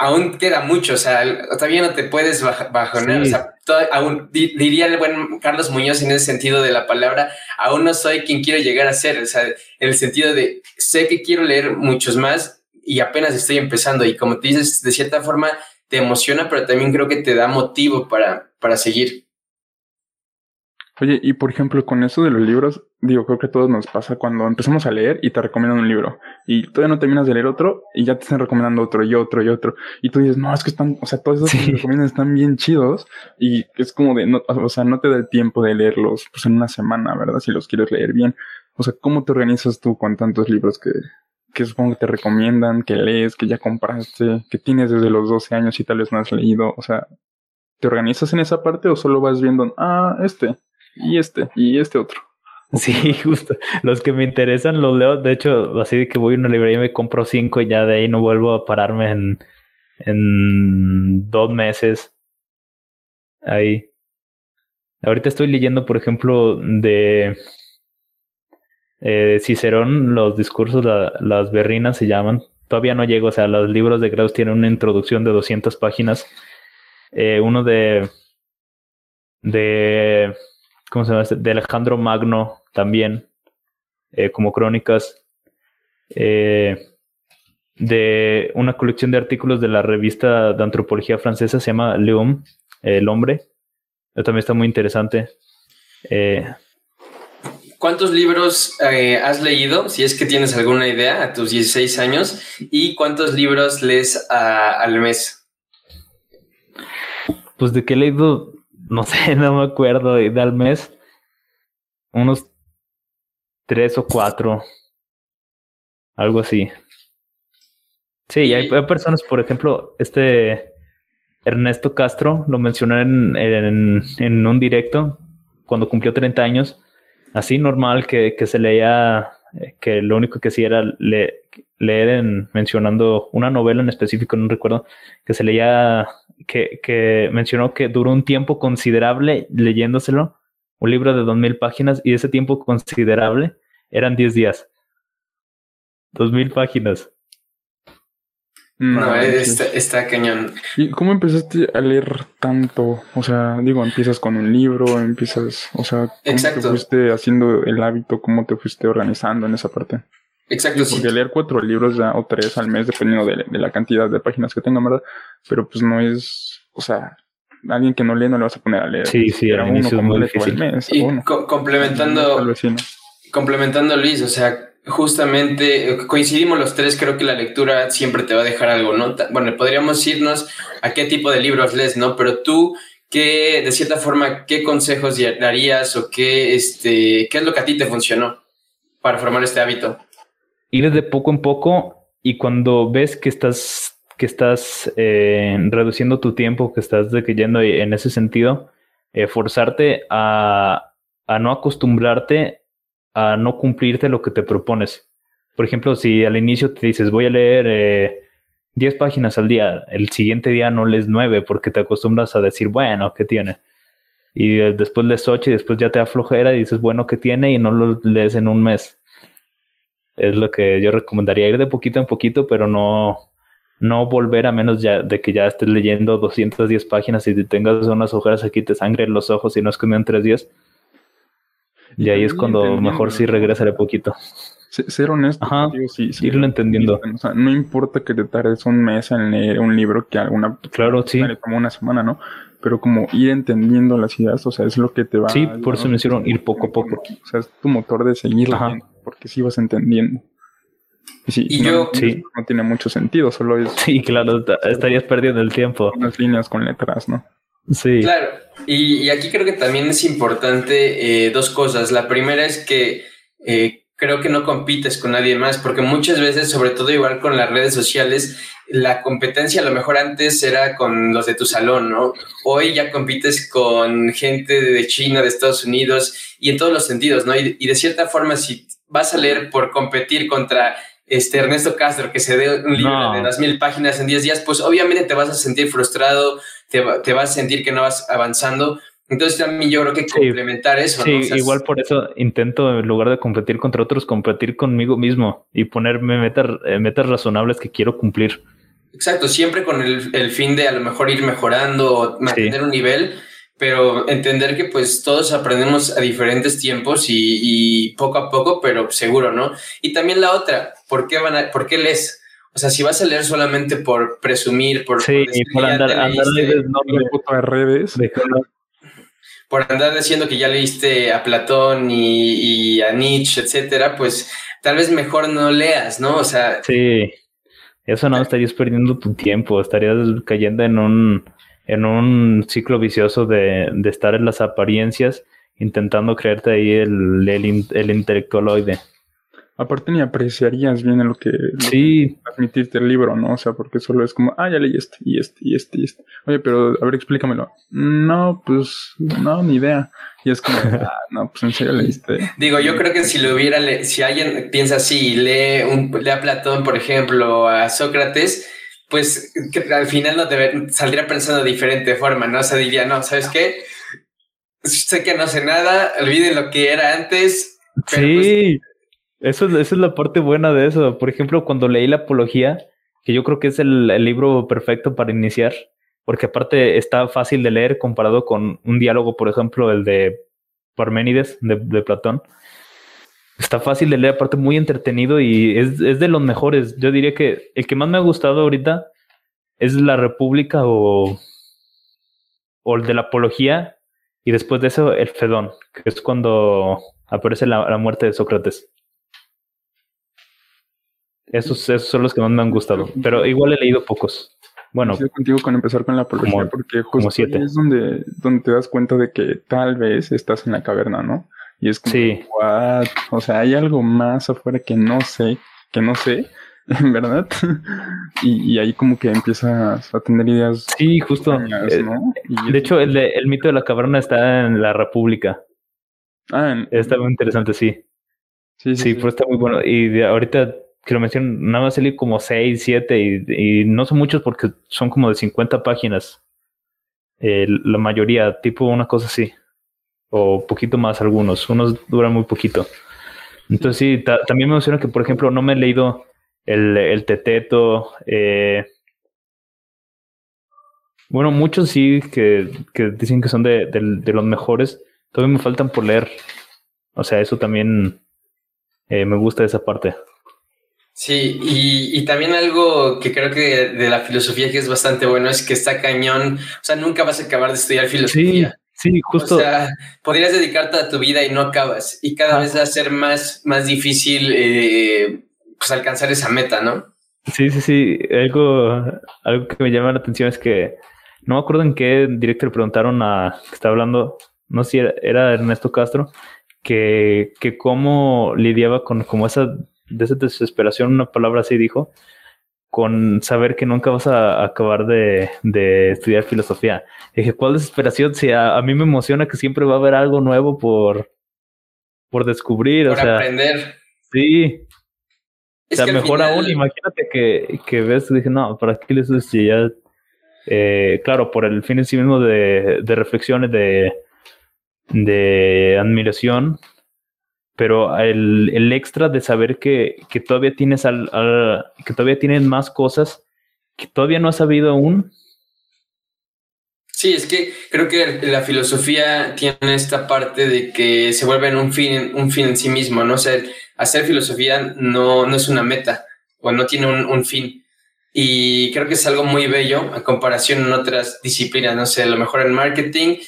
aún queda mucho, o sea, todavía no te puedes baj- bajonear, Sí. o sea, aún di- diría el buen Carlos Muñoz en ese sentido de la palabra, aún no soy quien quiero llegar a ser, o sea, en el sentido de sé que quiero leer muchos más y apenas estoy empezando y como te dices, de cierta forma te emociona, pero también creo que te da motivo para, para seguir. Oye, y por ejemplo, con eso de los libros, digo, creo que a todos nos pasa cuando empezamos a leer y te recomiendan un libro y todavía no terminas de leer otro y ya te están recomendando otro y otro y otro. Y tú dices, no, es que están, o sea, todos esos que te recomiendan están bien chidos y es como de, no, o sea, no te da el tiempo de leerlos pues en una semana, ¿verdad? Si los quieres leer bien. O sea, ¿cómo te organizas tú con tantos libros que, que supongo que te recomiendan, que lees, que ya compraste, que tienes desde los 12 años y tal vez no has leído? O sea, ¿te organizas en esa parte o solo vas viendo, ah, este? Y este, y este otro. Sí, justo. Los que me interesan los leo. De hecho, así de que voy a una librería y me compro cinco y ya de ahí no vuelvo a pararme en, en dos meses. Ahí. Ahorita estoy leyendo, por ejemplo, de eh, Cicerón, los discursos, las berrinas se llaman. Todavía no llego, o sea, los libros de Graus tienen una introducción de 200 páginas. Eh, uno de de ¿cómo se llama? Este? De Alejandro Magno también, eh, como crónicas. Eh, de una colección de artículos de la revista de antropología francesa, se llama Leum, El Hombre. también está muy interesante. Eh, ¿Cuántos libros has leído, si es que tienes alguna idea, a tus 16 años? ¿Y cuántos libros lees al mes? Pues de que he leído no sé, no me acuerdo, de al mes, unos tres o cuatro, algo así. Sí, hay, personas, por ejemplo, este Ernesto Castro lo mencionó en, en, un directo cuando cumplió 30 años, así normal que, que se leía, eh, que lo único que hacía era leer en, mencionando una novela en específico, no recuerdo, que se leía que, mencionó que duró un tiempo considerable leyéndoselo, un libro de dos mil páginas, y ese tiempo considerable eran 10 días. Dos mil páginas. No, está, cañón. ¿Y cómo empezaste a leer tanto? O sea, digo, empiezas con un libro, empiezas, o sea, ¿cómo te fuiste haciendo el hábito? ¿Cómo te fuiste organizando en esa parte? Exacto. porque leer cuatro libros ya, o tres al mes, dependiendo de, la cantidad de páginas que tenga, ¿verdad? Pero pues no es, o sea, alguien que no lee no le vas a poner a leer. Sí, sí, era uno muy difícil. Mes, y complementando, complementando Luis, o sea, justamente coincidimos los tres, creo que la lectura siempre te va a dejar algo, ¿no? Bueno, podríamos irnos a qué tipo de libros lees, ¿no? Pero tú, ¿qué, de cierta forma, qué consejos darías o qué, este, qué es lo que a ti te funcionó para formar este hábito? Ir de poco en poco y cuando ves que estás, que estás eh, reduciendo tu tiempo, que estás yendo en ese sentido, eh, forzarte a, a no acostumbrarte a no cumplirte lo que te propones. Por ejemplo, si al inicio te dices voy a leer eh, 10 páginas al día, el siguiente día no lees 9 porque te acostumbras a decir, bueno, ¿qué tiene? Y después lees 8 y después ya te aflojera y dices, bueno, ¿qué tiene? Y no lo lees en un mes es lo que yo recomendaría, ir de poquito en poquito, pero no, no volver a menos ya de que ya estés leyendo 210 páginas y tengas unas ojeras aquí, te sangre en los ojos y no es en tres días. Y, ahí es cuando mejor sí regresaré poquito. Ser honesto, sí, irlo entendiendo. O sea, no importa que te tardes un mes en leer un libro que alguna claro, sí. como una semana, ¿no? Pero como ir entendiendo las ideas, o sea, es lo que te va Sí, por eso me hicieron ir poco a poco. O sea, es tu motor de seguir porque sí vas entendiendo. Y, yo, no tiene mucho sentido, solo es. Sí, claro, estarías perdiendo el tiempo. Unas líneas con letras, ¿no? Sí. Claro, y, aquí creo que también es importante eh, dos cosas. La primera es que eh, creo que no compites con nadie más, porque muchas veces, sobre todo igual con las redes sociales, la competencia a lo mejor antes era con los de tu salón, ¿no? Hoy ya compites con gente de China, de Estados Unidos y en todos los sentidos, ¿no? Y, y de cierta forma, si vas a leer por competir contra este Ernesto Castro, que se dé un libro de las mil páginas en 10 días, pues obviamente te vas a sentir frustrado, te, te, vas a sentir que no vas avanzando. Entonces también yo creo que complementar eso. Sí, igual por eso intento en lugar de competir contra otros, competir conmigo mismo y ponerme metas, eh, metas razonables que quiero cumplir. Exacto, siempre con el, el fin de a lo mejor ir mejorando o mantener un nivel pero entender que pues todos aprendemos a diferentes tiempos y, poco a poco, pero seguro, ¿no? Y también la otra, ¿por qué, van a, ¿por qué lees? O sea, si vas a leer solamente por presumir, por... Sí, por, andar, andar de redes. por andar diciendo que ya leíste a Platón y, a Nietzsche, etcétera, pues tal vez mejor no leas, ¿no? O sea. Sí. Eso no, estarías perdiendo tu tiempo, estarías cayendo en un, en un ciclo vicioso de, de estar en las apariencias, intentando creerte ahí el, el, el intelectualoide. Aparte ni apreciarías bien lo que, sí. transmitirte el libro, ¿no? O sea, porque solo es como, ah, ya leí este, y este, y este, y este. Oye, pero a ver, explícamelo. No, pues, no, ni idea. Y es como, ah, no, pues en serio leíste. Digo, yo creo que si lo hubiera, le si alguien piensa así, lee, un, lee a Platón, por ejemplo, a Sócrates, pues que al final no te saldría pensando de diferente forma, ¿no? O sea, diría, no, ¿sabes qué? Sé que no sé nada, olviden lo que era antes. Pero sí. Pues, eso, esa es la parte buena de eso. Por ejemplo, cuando leí la apología, que yo creo que es el, libro perfecto para iniciar, porque aparte está fácil de leer comparado con un diálogo, por ejemplo, el de Parménides, de, Platón. Está fácil de leer, aparte muy entretenido y es, es, de los mejores. Yo diría que el que más me ha gustado ahorita es La República o, o el de la Apología y después de eso el Fedón, que es cuando aparece la muerte de Sócrates. Esos, son los que más me han gustado. Pero igual he leído pocos. Bueno. Estoy contigo con empezar con la apología, porque justo siete. es donde, donde te das cuenta de que tal vez estás en la caverna, ¿no? Y es como, sí. O sea, hay algo más afuera que no sé, que no sé, ¿verdad? y, y, ahí como que empiezas a tener ideas. Sí, justo. Eh, de hecho, el, el mito de la caverna está en la República. Ah, está muy interesante, sí. Sí, sí, sí, pero está muy bueno. Y de, ahorita que lo menciono, nada más leí como 6, 7 y, y, no son muchos porque son como de 50 páginas. Eh, la mayoría, tipo una cosa así. O poquito más algunos. Unos duran muy poquito. Entonces sí, también me emociona que, por ejemplo, no me he leído el, el Teteto. Eh, bueno, muchos sí que, que dicen que son de, de, los mejores. Todavía me faltan por leer. O sea, eso también eh, me gusta esa parte. Sí, y, también algo que creo que de la filosofía que es bastante bueno es que está cañón, o sea, nunca vas a acabar de estudiar filosofía. Sí, justo. O sea, podrías dedicarte a tu vida y no acabas, y cada vez va a ser más, más difícil eh, pues alcanzar esa meta, ¿no? Sí, sí, sí. Algo, algo que me llama la atención es que no me acuerdo en qué directo le preguntaron a que estaba hablando, no sé si era, era Ernesto Castro, que, que cómo lidiaba con como esa de esa desesperación, una palabra así dijo, con saber que nunca vas a acabar de, de estudiar filosofía. dije, ¿cuál desesperación? Si a, mí me emociona que siempre va a haber algo nuevo por, por descubrir. Por o sea, aprender. Sí. o sea, mejor aún, imagínate que, que ves, dije, no, ¿para qué les ya? Eh, claro, por el fin en sí mismo de, de reflexiones, de, de admiración, pero el, el extra de saber que, que todavía tienes al, que todavía tienes más cosas que todavía no has sabido aún. Sí, es que creo que la filosofía tiene esta parte de que se vuelve en un fin, un fin en sí mismo, ¿no? O sea, hacer filosofía no, no es una meta o no tiene un, un fin. Y creo que es algo muy bello a comparación en otras disciplinas, no sé, a lo mejor en marketing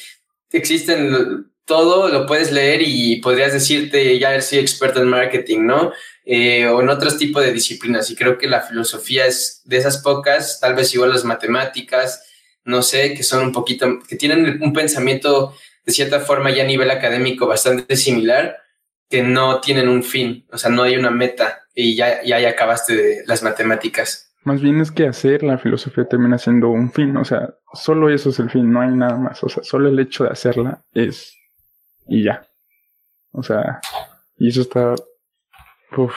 existen todo lo puedes leer y podrías decirte, ya soy experto en marketing, ¿no? Eh, o en otros tipos de disciplinas. Y creo que la filosofía es de esas pocas, tal vez igual las matemáticas, no sé, que son un poquito, que tienen un pensamiento de cierta forma ya a nivel académico bastante similar, que no tienen un fin, o sea, no hay una meta y ya, ya, ya acabaste de las matemáticas. Más bien es que hacer la filosofía termina siendo un fin, o sea, solo eso es el fin, no hay nada más, o sea, solo el hecho de hacerla es y ya. O sea, y eso está. Uf.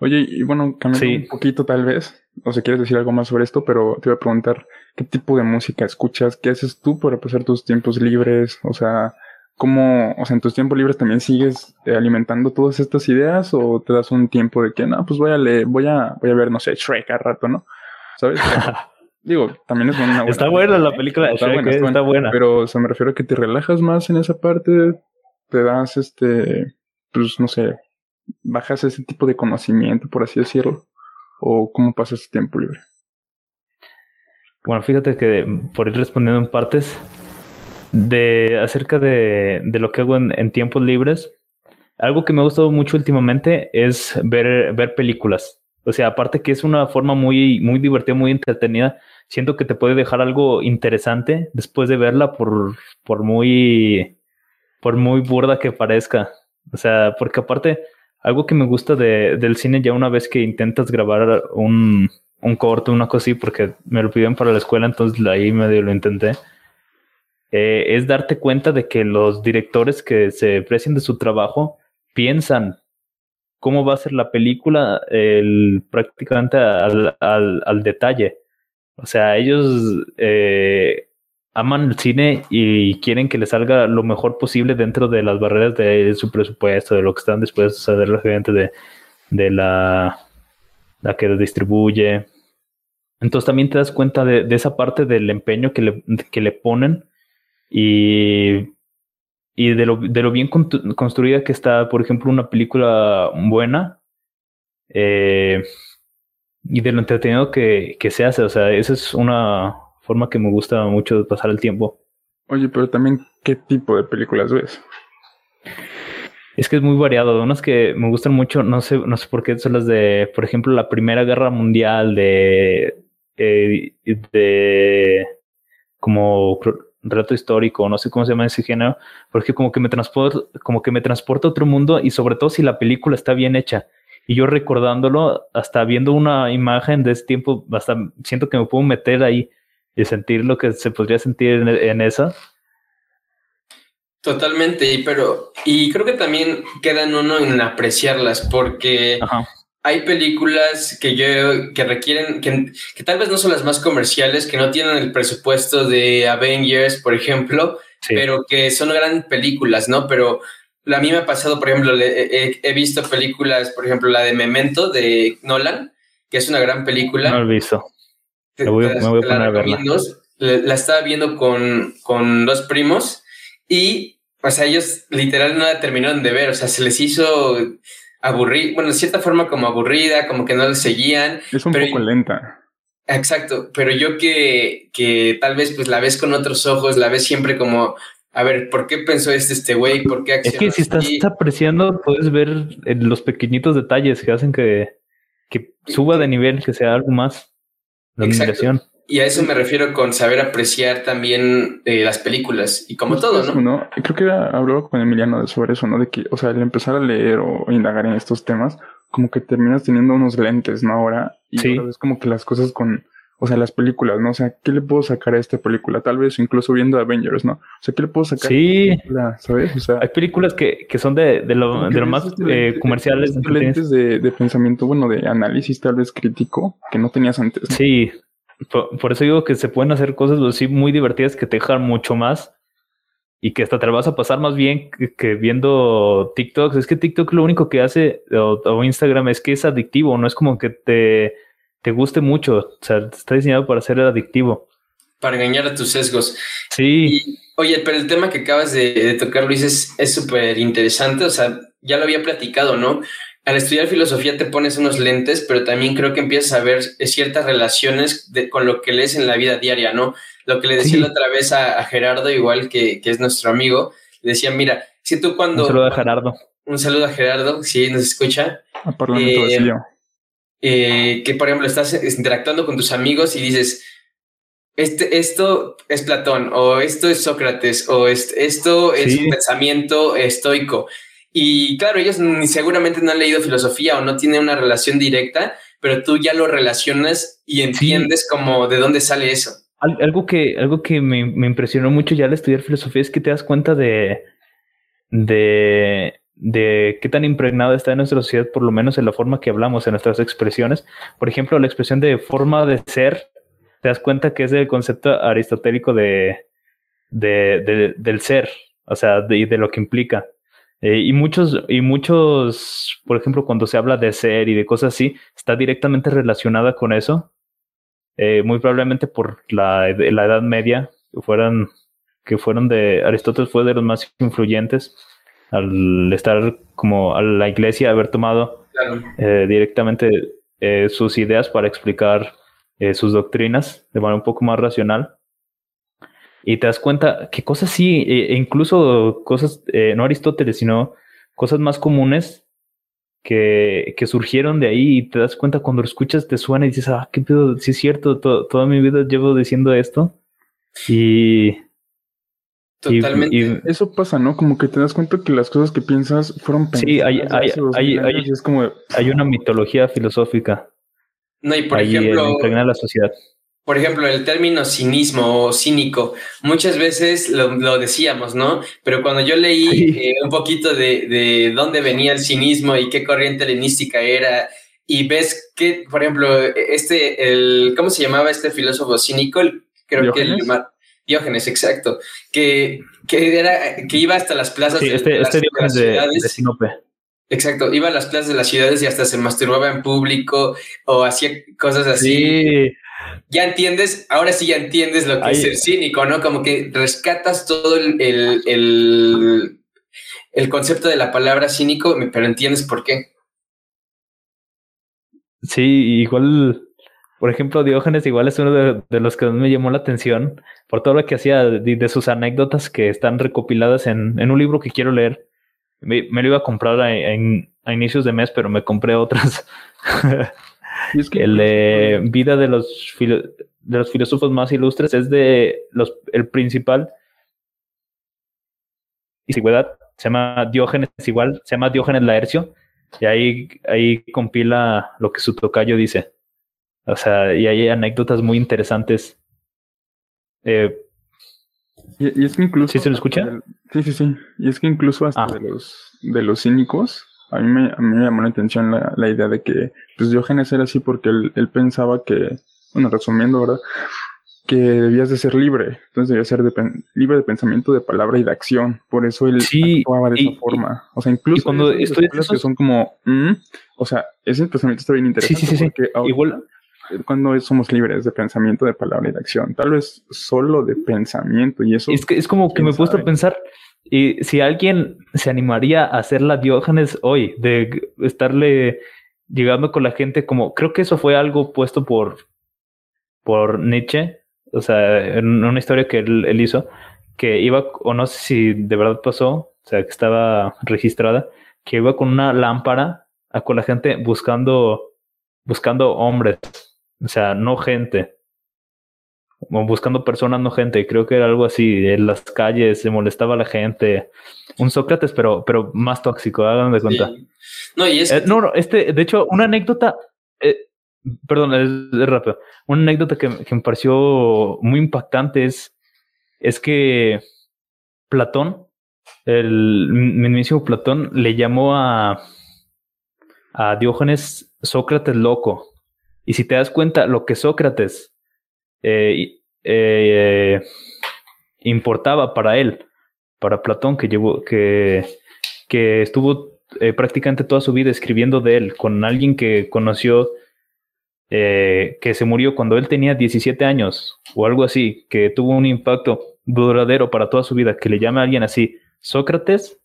Oye, y bueno, cambiando un poquito tal vez, o si quieres decir algo más sobre esto, pero te voy a preguntar, ¿qué tipo de música escuchas? ¿Qué haces tú para pasar tus tiempos libres? O sea, ¿cómo, o sea, en tus tiempos libres también sigues eh, alimentando todas estas ideas o te das un tiempo de que, no, pues voy a leer, voy a, voy a ver, no sé, Shrek a rato, ¿no? ¿Sabes? Digo, también es una buena. Está buena la película está, buena, está, buena, Pero, o sea, me refiero a que te relajas más en esa parte, te das este, pues no sé, bajas ese tipo de conocimiento, por así decirlo. ¿O cómo pasas tu tiempo libre? Bueno, fíjate que por ir respondiendo en partes, de acerca de, de lo que hago en, en, tiempos libres, algo que me ha gustado mucho últimamente es ver, ver películas. O sea, aparte que es una forma muy, muy divertida, muy entretenida, siento que te puede dejar algo interesante después de verla por, por muy, por muy burda que parezca. O sea, porque aparte, algo que me gusta de, del cine ya una vez que intentas grabar un, un corto, una cosa así, porque me lo pidieron para la escuela, entonces ahí medio lo intenté eh, es darte cuenta de que los directores que se precian de su trabajo piensan cómo va a ser la película el, prácticamente al, al, al detalle. O sea, ellos eh, aman el cine y quieren que le salga lo mejor posible dentro de las barreras de su presupuesto, de lo que están dispuestos a hacer gente de, de la, la que distribuye. Entonces también te das cuenta de, de esa parte del empeño que le, que le ponen y, y de, lo, de lo bien construida que está, por ejemplo, una película buena eh, y de lo entretenido que, que se hace. O sea, esa es una forma que me gusta mucho de pasar el tiempo. Oye, pero también, ¿qué tipo de películas ves? Es que es muy variado. Unas que me gustan mucho, no sé, no sé por qué, son las de, por ejemplo, la Primera Guerra Mundial de, eh, de como relato histórico, no sé cómo se llama ese género, porque como que me transporta, como que me transporta a otro mundo y sobre todo si la película está bien hecha. Y yo recordándolo, hasta viendo una imagen de ese tiempo, hasta siento que me puedo meter ahí y sentir lo que se podría sentir en, en esa. Totalmente, pero y creo que también queda en uno en apreciarlas porque Ajá hay películas que yo que requieren que, que, tal vez no son las más comerciales, que no tienen el presupuesto de Avengers, por ejemplo, sí. pero que son grandes películas, ¿no? Pero a mí me ha pasado, por ejemplo, he, he, visto películas, por ejemplo, la de Memento de Nolan, que es una gran película. No lo he visto. Me voy, me voy a poner a verla. La, la estaba viendo con, con dos primos y, o sea, ellos literal no la terminaron de ver, o sea, se les hizo aburrida, bueno, de cierta forma como aburrida, como que no le seguían. Es un pero, poco lenta. Exacto, pero yo que, que tal vez pues la ves con otros ojos, la ves siempre como, a ver, ¿por qué pensó este este güey? ¿Por qué Es que si estás apreciando, puedes ver los pequeñitos detalles que hacen que, que suba de nivel, que sea algo más. La admiración. Y a eso me refiero con saber apreciar también eh, las películas y como todo, ¿no? ¿no? Creo que hablaba con Emiliano sobre eso, ¿no? De que, o sea, al empezar a leer o indagar en estos temas, como que terminas teniendo unos lentes, ¿no? Ahora, y sí. ahora ves como que las cosas con, o sea, las películas, ¿no? O sea, ¿qué le puedo sacar a esta película? Tal vez incluso viendo Avengers, ¿no? O sea, ¿qué le puedo sacar sí. a esta película? ¿Sabes? O sea, hay películas que, que son de, de lo, de lo más eh, comerciales. Lentes de, de pensamiento, bueno, de análisis tal vez crítico que no tenías antes. ¿no? Sí, por, por, eso digo que se pueden hacer cosas así muy divertidas que te dejan mucho más y que hasta te vas a pasar más bien que, que viendo TikToks. Es que TikTok lo único que hace o, o, Instagram es que es adictivo, no es como que te, te guste mucho. O sea, está diseñado para ser adictivo. Para engañar a tus sesgos. Sí. Y, oye, pero el tema que acabas de, de tocar, Luis, es súper interesante. O sea, ya lo había platicado, ¿no? Al estudiar filosofía te pones unos lentes, pero también creo que empiezas a ver ciertas relaciones de, con lo que lees en la vida diaria, ¿no? Lo que le decía sí. la otra vez a, a Gerardo, igual que, que, es nuestro amigo, le decía, mira, si tú cuando... Un saludo a Gerardo. Un saludo a Gerardo, si nos escucha. A Parlamento eh, eh, que, por ejemplo, estás interactuando con tus amigos y dices, este, esto es Platón, o esto es Sócrates, o este, esto es sí. un pensamiento estoico. Y claro, ellos seguramente no han leído filosofía o no tienen una relación directa, pero tú ya lo relacionas y entiendes sí. como de dónde sale eso. Algo que, algo que me, me, impresionó mucho ya al estudiar filosofía es que te das cuenta de, de, de qué tan impregnada está en nuestra sociedad, por lo menos en la forma que hablamos, en nuestras expresiones. Por ejemplo, la expresión de forma de ser, te das cuenta que es el concepto aristotélico de, de, de del ser, o sea, de, de lo que implica. Eh, y muchos, y muchos, por ejemplo, cuando se habla de ser y de cosas así, está directamente relacionada con eso. Eh, muy probablemente por la, la Edad Media, que fueran, que fueron de Aristóteles fue de los más influyentes al estar como a la iglesia, haber tomado claro. eh, directamente sus ideas para explicar sus doctrinas de manera un poco más racional. Y te das cuenta que cosas sí, e, e incluso cosas, eh, no Aristóteles, sino cosas más comunes que, que, surgieron de ahí y te das cuenta cuando lo escuchas, te suena y dices, ah, qué pedo, sí es cierto, toda mi vida llevo diciendo esto. Y... Totalmente. Eso pasa, ¿no? Como que te das cuenta que las cosas que piensas fueron pensadas. Sí, hay, hay, hay, hay, es como... hay una mitología filosófica. No, y por ejemplo... la sociedad por ejemplo, el término cinismo o cínico, muchas veces lo, decíamos, ¿no? Pero cuando yo leí eh, un poquito de, de, dónde venía el cinismo y qué corriente helenística era, y ves que, por ejemplo, este, el, ¿cómo se llamaba este filósofo cínico? Creo que el Diógenes, exacto, que, que, era, que iba hasta las plazas de, este, este las, de, Sinope. Exacto, iba a las plazas de las ciudades y hasta se masturbaba en público o hacía cosas así. Sí, ya entiendes, ahora sí ya entiendes lo que es ser cínico, ¿no? Como que rescatas todo el, el, el, concepto de la palabra cínico, pero entiendes por qué. Sí, igual, por ejemplo, Diógenes igual es uno de, los que me llamó la atención por todo lo que hacía de, sus anécdotas que están recopiladas en, en, un libro que quiero leer. Me, lo iba a comprar a, a inicios de mes, pero me compré otras. el de vida de los, de los filósofos más ilustres es de los, el principal. Y se llama Diógenes igual, se llama Diógenes Laercio, y ahí, ahí compila lo que su tocayo dice. O sea, y hay anécdotas muy interesantes. Eh, y, es que incluso. ¿Sí se lo escucha? sí, sí, sí. Y es que incluso hasta ah. de los de los cínicos a mí me, a mí me llamó la atención la, la, idea de que pues Diógenes era así porque él, él, pensaba que, bueno, resumiendo, ¿verdad? Que debías de ser libre, entonces debías ser de, libre de pensamiento, de palabra y de acción. Por eso él actuaba de esa forma. O sea, incluso cuando estudias que son como, mm", o sea, ese pensamiento está bien interesante. Sí, sí, sí. Porque Igual cuando somos libres de pensamiento, de palabra y de acción. Tal vez solo de pensamiento y eso. Es que es como que me he puesto a pensar, y si alguien se animaría a hacer la Diógenes hoy, de estarle llegando con la gente como, creo que eso fue algo puesto por, por Nietzsche, o sea, en una historia que él, hizo, que iba, o no sé si de verdad pasó, o sea, que estaba registrada, que iba con una lámpara a con la gente buscando, buscando hombres, o sea, no gente buscando personas, no gente. Creo que era algo así. En las calles se molestaba a la gente. Un Sócrates, pero, pero más tóxico, hagan de cuenta. No, y es... Eh, no, no, este, de hecho, una anécdota. Eh, perdón, es, rápido. Una anécdota que, me pareció muy impactante es, es que Platón, el mismísimo Platón, le llamó a, a Diógenes Sócrates loco. Y si te das cuenta, lo que Sócrates eh, eh, importaba para él, para Platón, que, llevó, que, que estuvo eh, prácticamente toda su vida escribiendo de él, con alguien que conoció, que se murió cuando él tenía 17 años o algo así, que tuvo un impacto duradero para toda su vida, que le llame a alguien así, Sócrates,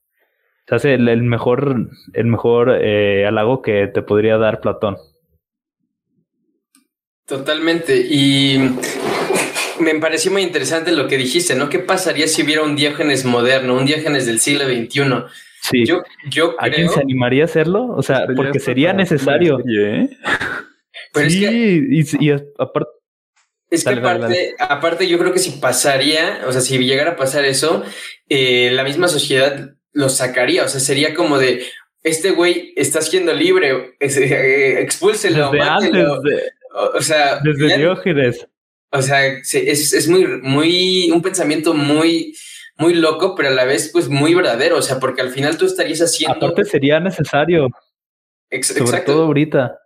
se hace el, mejor, el mejor halago que te podría dar Platón. Totalmente. Y me pareció muy interesante lo que dijiste, ¿no? ¿Qué pasaría si hubiera un Diógenes moderno, un Diógenes del siglo XXI? Sí. Yo, yo ¿Alguien se animaría a hacerlo? O sea, porque sería necesario. ¿eh? sí, y, aparte. Es que aparte, aparte, yo creo que si pasaría, o sea, si llegara a pasar eso, eh, la misma sociedad lo sacaría. O sea, sería como de, este güey está siendo libre, eh, expúlselo, mátelo. O, sea, desde Diógenes. O sea, es, es, muy, muy, un pensamiento muy, muy loco, pero a la vez, pues muy verdadero. O sea, porque al final tú estarías haciendo. Aparte, sería necesario. sobre todo ahorita.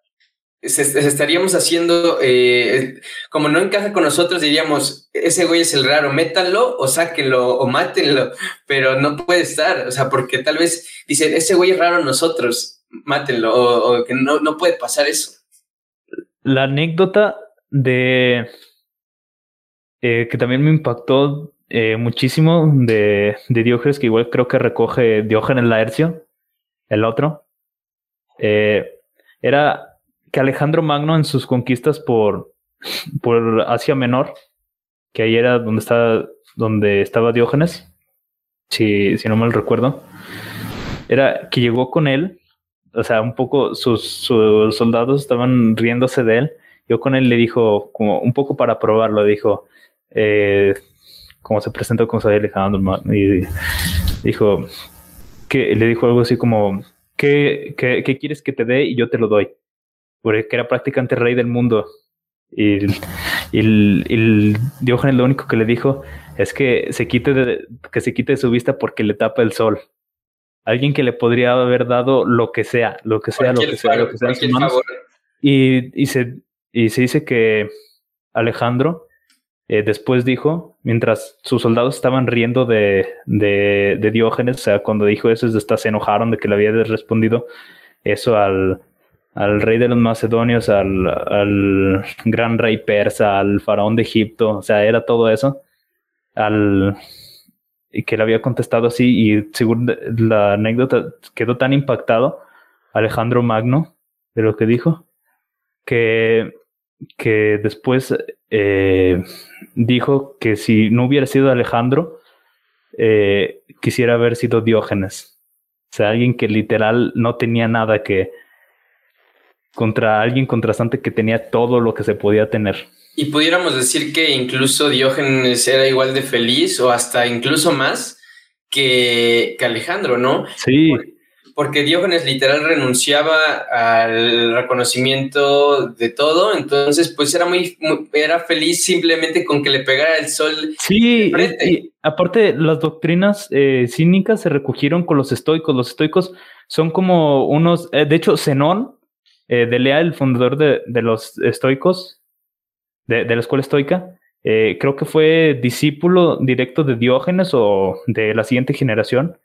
estaríamos haciendo, eh, como no encaja con nosotros, diríamos, ese güey es el raro, métanlo o sáquenlo o mátenlo, pero no puede estar, o sea, porque tal vez dicen, ese güey es raro nosotros, mátenlo, o, o que no, no puede pasar eso la anécdota de eh, que también me impactó eh, muchísimo de, de, Diógenes, que igual creo que recoge Diógenes Laercio, el otro, eh, era que Alejandro Magno en sus conquistas por, por Asia Menor, que ahí era donde estaba, donde estaba Diógenes, si, si no mal recuerdo, era que llegó con él, o sea, un poco sus, sus soldados estaban riéndose de él, yo con él le dijo, como un poco para probarlo, dijo, eh, como se presentó con Saúl Alejandro, y dijo, que le dijo algo así como, ¿qué, qué, qué quieres que te dé? Y yo te lo doy. Porque era prácticamente rey del mundo. Y, el, el Diógenes lo único que le dijo es que se quite de, que se quite de su vista porque le tapa el sol. Alguien que le podría haber dado lo que sea, lo que sea, lo que sea, lo que sea Y, y, se, y se dice que Alejandro eh, después dijo, mientras sus soldados estaban riendo de, de, de, Diógenes, o sea, cuando dijo eso, se enojaron de que le había respondido eso al, al rey de los macedonios, al, al, gran rey persa, al faraón de Egipto, o sea, era todo eso, al, y que le había contestado así, y según la anécdota quedó tan impactado Alejandro Magno de lo que dijo, que, que después eh, dijo que si no hubiera sido Alejandro, eh, quisiera haber sido Diógenes. O sea, alguien que literal no tenía nada que, contra alguien contrastante que tenía todo lo que se podía tener. Y pudiéramos decir que incluso Diógenes era igual de feliz o hasta incluso más que, que Alejandro, ¿no? Sí. Porque, Diógenes literal renunciaba al reconocimiento de todo, entonces pues era muy, era feliz simplemente con que le pegara el sol. Sí, y, aparte las doctrinas eh, cínicas se recogieron con los estoicos. Los estoicos son como unos, eh, de hecho, Zenón eh, de Lea, el fundador de, de los estoicos, de, de, la escuela estoica, eh, creo que fue discípulo directo de Diógenes o de la siguiente generación.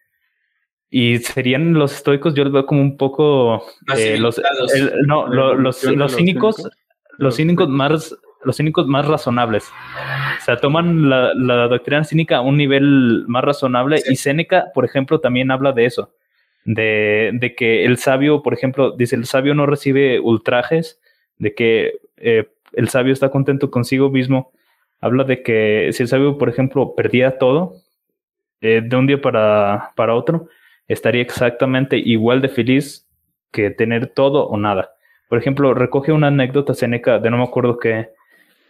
Y serían los estoicos, yo los veo como un poco eh, los, no, los, los, cínicos, los cínicos más los cínicos más razonables. O sea, toman la, la doctrina cínica a un nivel más razonable y Séneca, por ejemplo, también habla de eso de, de, que el sabio, por ejemplo, dice, el sabio no recibe ultrajes, de que eh, el sabio está contento consigo mismo. Habla de que si el sabio, por ejemplo, perdía todo eh, de un día para, para otro, estaría exactamente igual de feliz que tener todo o nada. Por ejemplo, recoge una anécdota Seneca de no me acuerdo qué,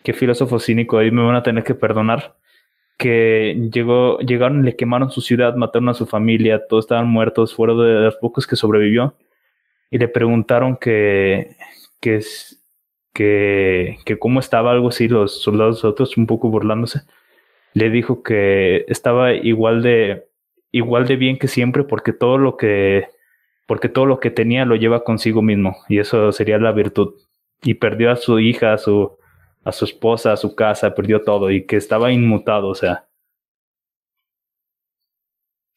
qué filósofo cínico, ahí me van a tener que perdonar, que llegó, llegaron, le quemaron su ciudad, mataron a su familia, todos estaban muertos, fueron de los pocos que sobrevivió. Y le preguntaron que, que, que, que cómo estaba algo así, los soldados otros un poco burlándose. Le dijo que estaba igual de, igual de bien que siempre porque todo lo que, porque todo lo que tenía lo lleva consigo mismo y eso sería la virtud. Y perdió a su hija, a su, a su esposa, a su casa, perdió todo y que estaba inmutado, o sea.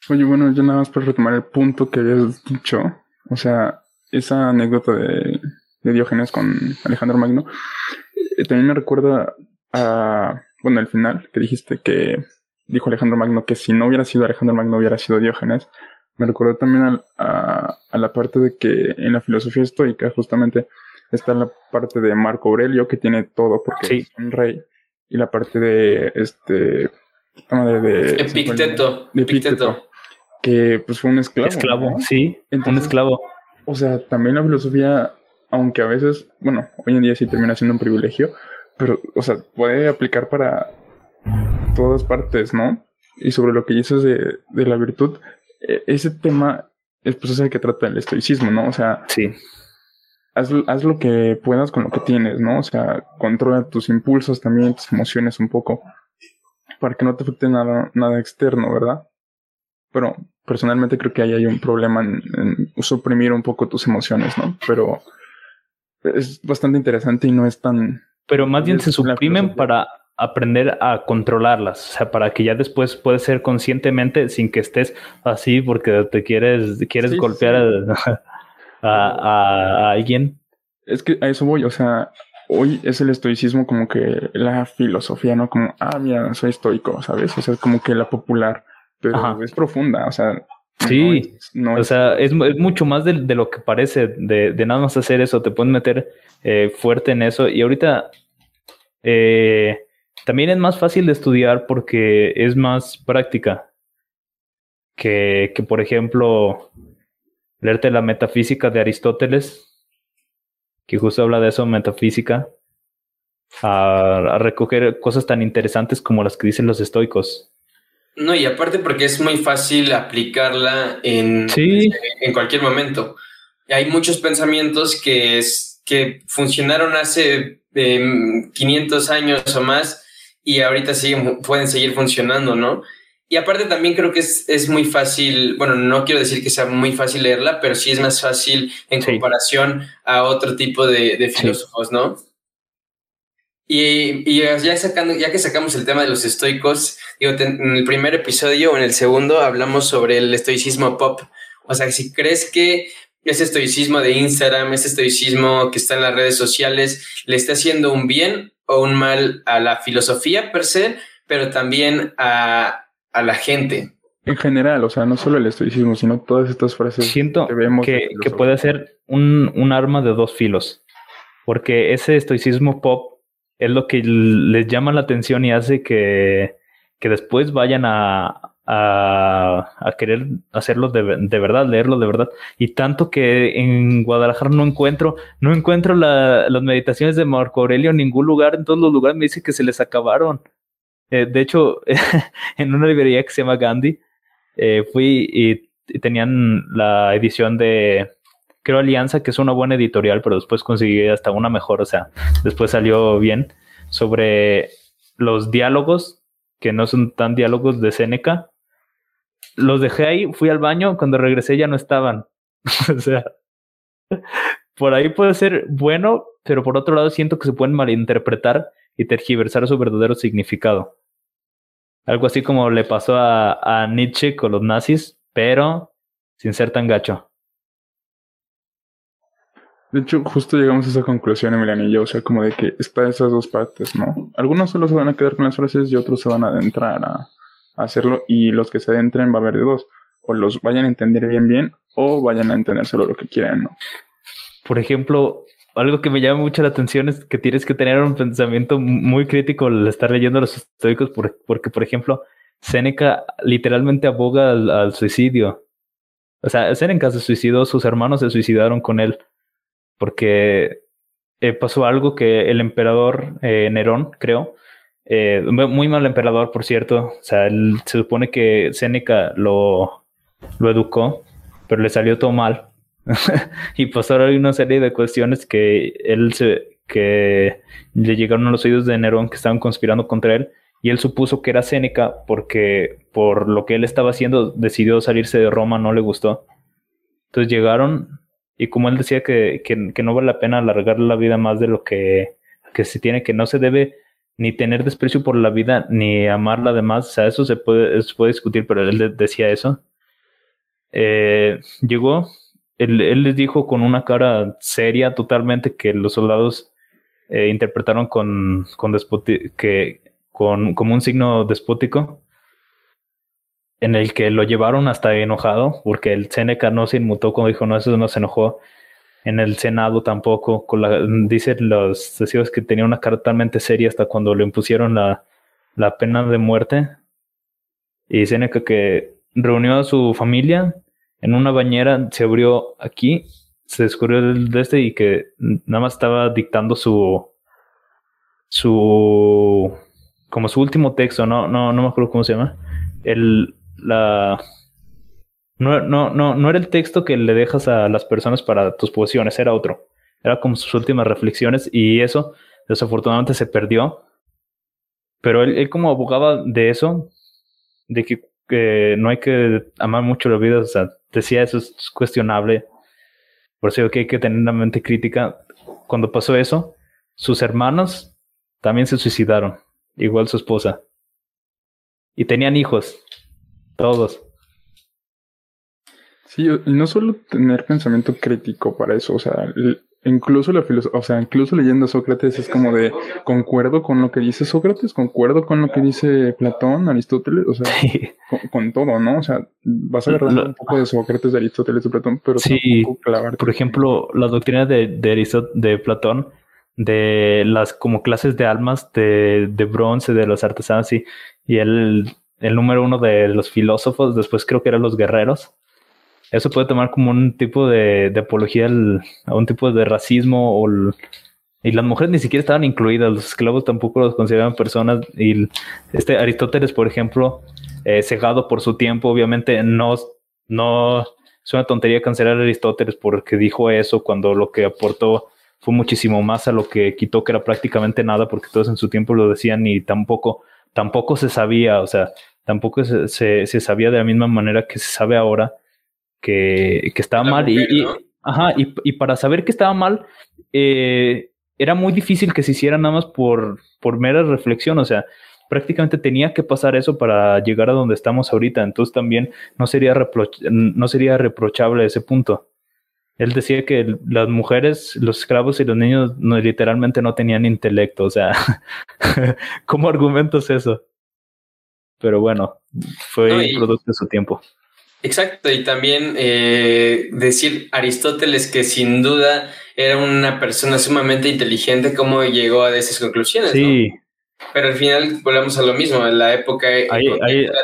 Oye, bueno, yo nada más para retomar el punto que habías dicho, o sea, esa anécdota de, de Diógenes con Alejandro Magno, eh, también me recuerda a, bueno, al final, que dijiste que dijo Alejandro Magno que si no hubiera sido Alejandro Magno hubiera sido Diógenes, me recordó también a, a la parte de que en la filosofía estoica, justamente, está la parte de Marco Aurelio, que tiene todo porque es un rey, y la parte de este de, de Epicteto, de Epicteto, que pues fue un esclavo. Esclavo, sí, un esclavo. O sea, también la filosofía, aunque a veces, bueno, hoy en día sí termina siendo un privilegio, pero, o sea, puede aplicar para todas partes, ¿no? Y sobre lo que dices de, de la virtud, e, ese tema es pues es el que trata el estoicismo, ¿no? O sea, sí haz, lo que puedas con lo que tienes, ¿no? O sea, controla tus impulsos también, tus emociones un poco, para que no te afecte nada, nada externo, ¿verdad? Pero personalmente creo que ahí hay un problema en, suprimir un poco tus emociones, ¿no? Pero es bastante interesante y no es tan... Pero más bien se suprimen para aprender a controlarlas, o sea, para que ya después puedas ser conscientemente sin que estés así porque te quieres, quieres golpear a, alguien. Es que a eso voy, o sea, hoy es el estoicismo como que la filosofía, ¿no? Como, ah, mira, soy estoico, ¿sabes? O sea, es como que la popular, pero es profunda, o sea. Sí, no o sea, es, mucho más de, lo que parece, de, nada más hacer eso, te pueden meter eh, fuerte en eso. Y ahorita, eh, también es más fácil de estudiar porque es más práctica que, que por ejemplo, leerte la metafísica de Aristóteles, que justo habla de eso, metafísica, a, recoger cosas tan interesantes como las que dicen los estoicos. No, y aparte porque es muy fácil aplicarla en, en cualquier momento. Hay muchos pensamientos que, es, que funcionaron hace 500 em, años o más y ahorita siguen, pueden seguir funcionando, ¿no? Y aparte también creo que es, es, muy fácil, bueno, no quiero decir que sea muy fácil leerla, pero sí es más fácil en comparación a otro tipo de, de filósofos, ¿no? Y, y, ya, sacando, ya que sacamos el tema de los estoicos, digo, en el primer episodio o en el segundo hablamos sobre el estoicismo pop. O sea, si crees que ese estoicismo de Instagram, ese estoicismo que está en las redes sociales, le está haciendo un bien o un mal a la filosofía per se, pero también a, a la gente. En general, o sea, no solo el estoicismo, sino todas estas frases Siento que vemos. Que, que puede ser un, un arma de dos filos, porque ese estoicismo pop es lo que les llama la atención y hace que, que después vayan a, a, querer hacerlo de, de, verdad, leerlo de verdad. Y tanto que en Guadalajara no encuentro, no encuentro la, las meditaciones de Marco Aurelio en ningún lugar, en todos los lugares me dice que se les acabaron. Eh, de hecho, en una librería que se llama Gandhi, eh, fui y, tenían la edición de, creo, Alianza, que es una buena editorial, pero después conseguí hasta una mejor, o sea, después salió bien, sobre los diálogos, que no son tan diálogos de Seneca. Los dejé ahí, fui al baño, cuando regresé ya no estaban. o sea, por ahí puede ser bueno, pero por otro lado siento que se pueden malinterpretar y tergiversar su verdadero significado. Algo así como le pasó a, a Nietzsche con los nazis, pero sin ser tan gacho. De hecho, justo llegamos a esa conclusión, Emiliano y yo, o sea, como de que está esas dos partes, ¿no? Algunos solo se van a quedar con las frases y otros se van a adentrar a, a hacerlo, y los que se adentren va a haber de dos, o los vayan a entender bien bien, o vayan a entender solo lo que quieran, ¿no? Por ejemplo, algo que me llama mucho la atención es que tienes que tener un pensamiento muy crítico al estar leyendo los estoicos, porque, por ejemplo, Seneca literalmente aboga al, suicidio. O sea, Seneca se suicidó, sus hermanos se suicidaron con él, porque eh, pasó algo que el emperador eh, Nerón, creo, eh, muy mal emperador, por cierto, o sea, se supone que Seneca lo, lo educó, pero le salió todo mal y pasaron una serie de cuestiones que él se, que le llegaron a los oídos de Nerón que estaban conspirando contra él y él supuso que era Séneca porque por lo que él estaba haciendo decidió salirse de Roma, no le gustó. Entonces llegaron y como él decía que, que, no vale la pena alargar la vida más de lo que, que se tiene, que no se debe ni tener desprecio por la vida ni amarla además, o eso se puede, se puede discutir, pero él decía eso. Eh, llegó él, les dijo con una cara seria totalmente que los soldados eh, interpretaron con, con, que, con como un signo despótico en el que lo llevaron hasta enojado, porque el Seneca no se inmutó cuando dijo no, eso no se enojó. En el Senado tampoco, con la, dicen los testigos que tenía una cara totalmente seria hasta cuando le impusieron la, la pena de muerte. Y Seneca que reunió a su familia en una bañera, se abrió aquí, se descubrió el de este y que nada más estaba dictando su su como su último texto, no, no, no me acuerdo cómo se llama. El la no, no, no, no era el texto que le dejas a las personas para tus posesiones, era otro. Era como sus últimas reflexiones y eso desafortunadamente se perdió. Pero él, él como abogaba de eso, de que, que, no hay que amar mucho la vida, o sea, decía eso es cuestionable. Por eso que hay que tener una mente crítica. Cuando pasó eso, sus hermanos también se suicidaron, igual su esposa. Y tenían hijos, todos. Sí, y no solo tener pensamiento crítico para eso, o sea, incluso la o sea, incluso leyendo a Sócrates es como de concuerdo con lo que dice Sócrates, concuerdo con lo que dice Platón, Aristóteles, o sea, con, todo, ¿no? O sea, vas a agarrar un poco de Sócrates, de Aristóteles, de Platón, pero sí, por ejemplo, la doctrina de, de, de Platón de las como clases de almas de, de bronce, de los artesanos y, y el, el número uno de los filósofos, después creo que eran los guerreros. Eso puede tomar como un tipo de, apología a un tipo de racismo y las mujeres ni siquiera estaban incluidas, los esclavos tampoco los consideraban personas y este Aristóteles, por ejemplo, eh, cegado por su tiempo, obviamente no, no es una tontería cancelar a Aristóteles porque dijo eso cuando lo que aportó fue muchísimo más a lo que quitó, que era prácticamente nada, porque todos en su tiempo lo decían y tampoco, tampoco se sabía, o sea, tampoco se, se, sabía de la misma manera que se sabe ahora que, que estaba mal. y, ajá, y, y, para saber que estaba mal, eh, era muy difícil que se hiciera nada más por, por mera reflexión, o sea, prácticamente tenía que pasar eso para llegar a donde estamos ahorita, entonces también no sería, no sería reprochable ese punto. Él decía que las mujeres, los esclavos y los niños no, literalmente no tenían intelecto. O sea, ¿cómo argumentos eso? Pero bueno, fue producto de su tiempo. Exacto, y también eh, decir Aristóteles que sin duda era una persona sumamente inteligente, cómo llegó a esas conclusiones. Sí. Pero al final volvemos a lo mismo, en la época era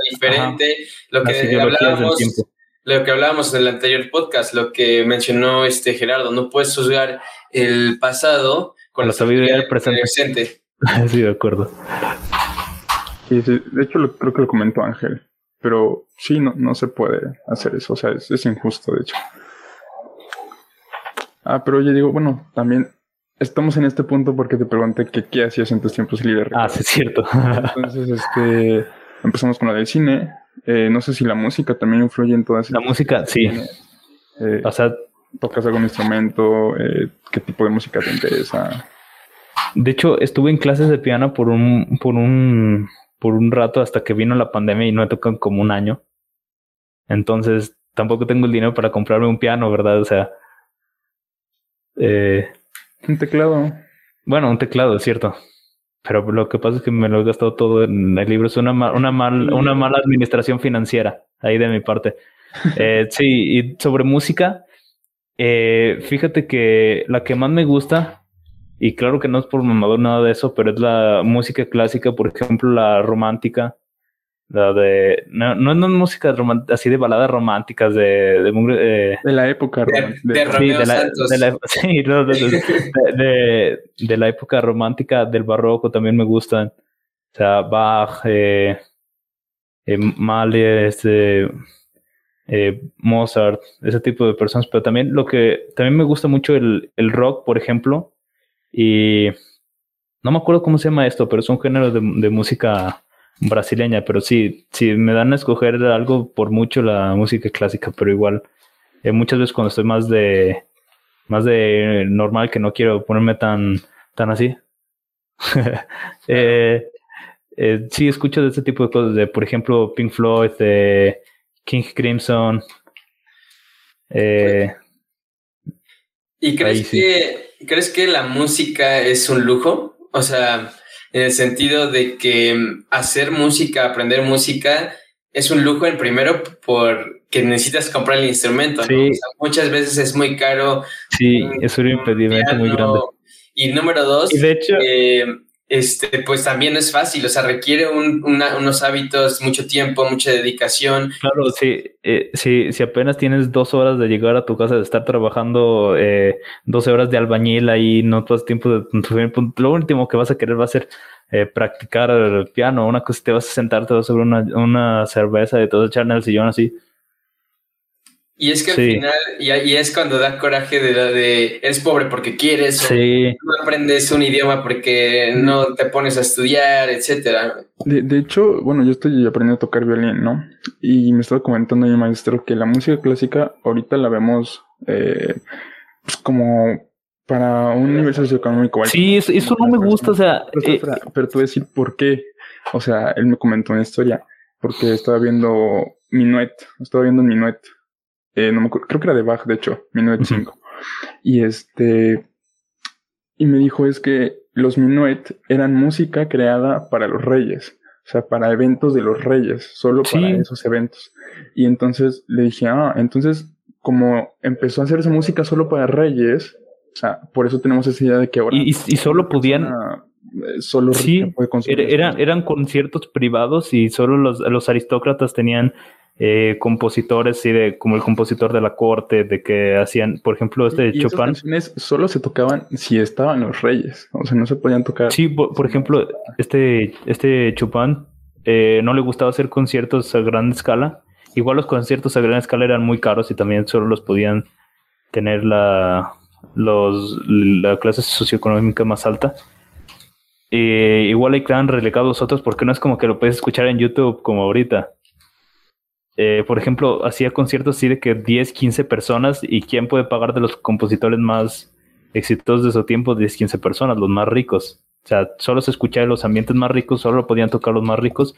diferente, lo que hablábamos lo que hablábamos en el anterior podcast, lo que mencionó este Gerardo, no puedes juzgar el pasado con la sabiduría del presente. sí, de acuerdo. Sí, De hecho, creo que lo comentó Ángel. Pero sí, no, no se puede hacer eso. O sea, es, injusto, de hecho. Ah, pero oye, digo, bueno, también estamos en este punto porque te pregunté que qué hacías en tus tiempos libres. Ah, sí, es cierto. Entonces, este, empezamos con la del cine. Eh, no sé si la música también influye en todas La música, sí. Eh, o sea, ¿tocas algún instrumento? Eh, ¿Qué tipo de música te interesa? De hecho, estuve en clases de piano por un, por un, por un rato hasta que vino la pandemia y no he tocado como un año. Entonces, tampoco tengo el dinero para comprarme un piano, ¿verdad? O sea. un teclado. Bueno, un teclado, es cierto. Pero lo que pasa es que me lo he gastado todo en el libro. Es una, una, mal, una mala administración financiera ahí de mi parte. Eh, sí, y sobre música, eh, fíjate que la que más me gusta, y claro que no es por mamador nada de eso, pero es la música clásica, por ejemplo, la romántica. La de. No, no es música así de baladas románticas de. De, eh, de la época. De, de, sí, de la, de la, sí, no, de, la época romántica del barroco también me gustan. O sea, Bach, eh, eh, Mahler, este, eh, Mozart, ese tipo de personas. Pero también lo que. También me gusta mucho el, el rock, por ejemplo. Y. No me acuerdo cómo se llama esto, pero es un género de, de música brasileña, pero sí, si me dan a escoger algo por mucho la música clásica, pero igual eh, muchas veces cuando estoy más de más de normal que no quiero ponerme tan tan así. eh, eh, sí, escucho de este tipo de cosas, de por ejemplo Pink Floyd, de King Crimson. Eh, ¿Y crees que crees que la música es un lujo? O sea, en el sentido de que mm, hacer música, aprender música, es un lujo en primero porque necesitas comprar el instrumento. muchas veces es muy caro. Sí, es un impedimento muy grande. Y número dos, y de hecho, eh, este, pues también es fácil, o sea, requiere unos hábitos, mucho tiempo, mucha dedicación. Claro, sí, eh, si apenas tienes dos horas de llegar a tu casa, de estar trabajando eh, 12 horas de albañil ahí, no todo el tiempo, de, lo último que vas a querer va a ser eh, practicar el piano, una cosa, te vas a sentar, te vas a sobre una, una cerveza y todo echar en el sillón así. Y es que al final, y, es cuando da coraje de, de eres pobre porque quieres, sí. no aprendes un idioma porque no te pones a estudiar, etcétera. De, hecho, bueno, yo estoy aprendiendo a tocar violín, ¿no? Y me estaba comentando mi maestro que la música clásica ahorita la vemos eh, pues, como para un nivel socioeconómico. Sí, eso, no me gusta, o sea... Pero, eh, pero, tú decir por qué. O sea, él me comentó una historia, porque estaba viendo Minuet, estaba viendo Minuet eh, no me acuerdo, creo que era de Bach, de hecho, 1905. Y este, y me dijo es que los minuet eran música creada para los reyes, o sea, para eventos de los reyes, solo para esos eventos. Y entonces le dije, ah, entonces como empezó a hacer esa música solo para reyes, O sea, por eso tenemos esa idea de que ahora... Y, y, solo podían... Eh, solo sí, eran, eran conciertos privados y solo los, los aristócratas tenían eh, compositores, sí, de, como el compositor de la corte, de que hacían, por ejemplo, este Chopin. canciones solo se tocaban si estaban los reyes, o sea, no se podían tocar. Sí, por, ejemplo, este, este Chopin eh, no le gustaba hacer conciertos a gran escala. Igual los conciertos a gran escala eran muy caros y también solo los podían tener la, los, la clase socioeconómica más alta. Eh, igual hay quedan relegados otros porque no es como que lo puedes escuchar en YouTube como ahorita. Eh, por ejemplo, hacía conciertos así de que 10, 15 personas y quién puede pagar de los compositores más exitosos de su tiempo, 10, 15 personas, los más ricos. O sea, solo se escuchaba en los ambientes más ricos, solo podían tocar los más ricos.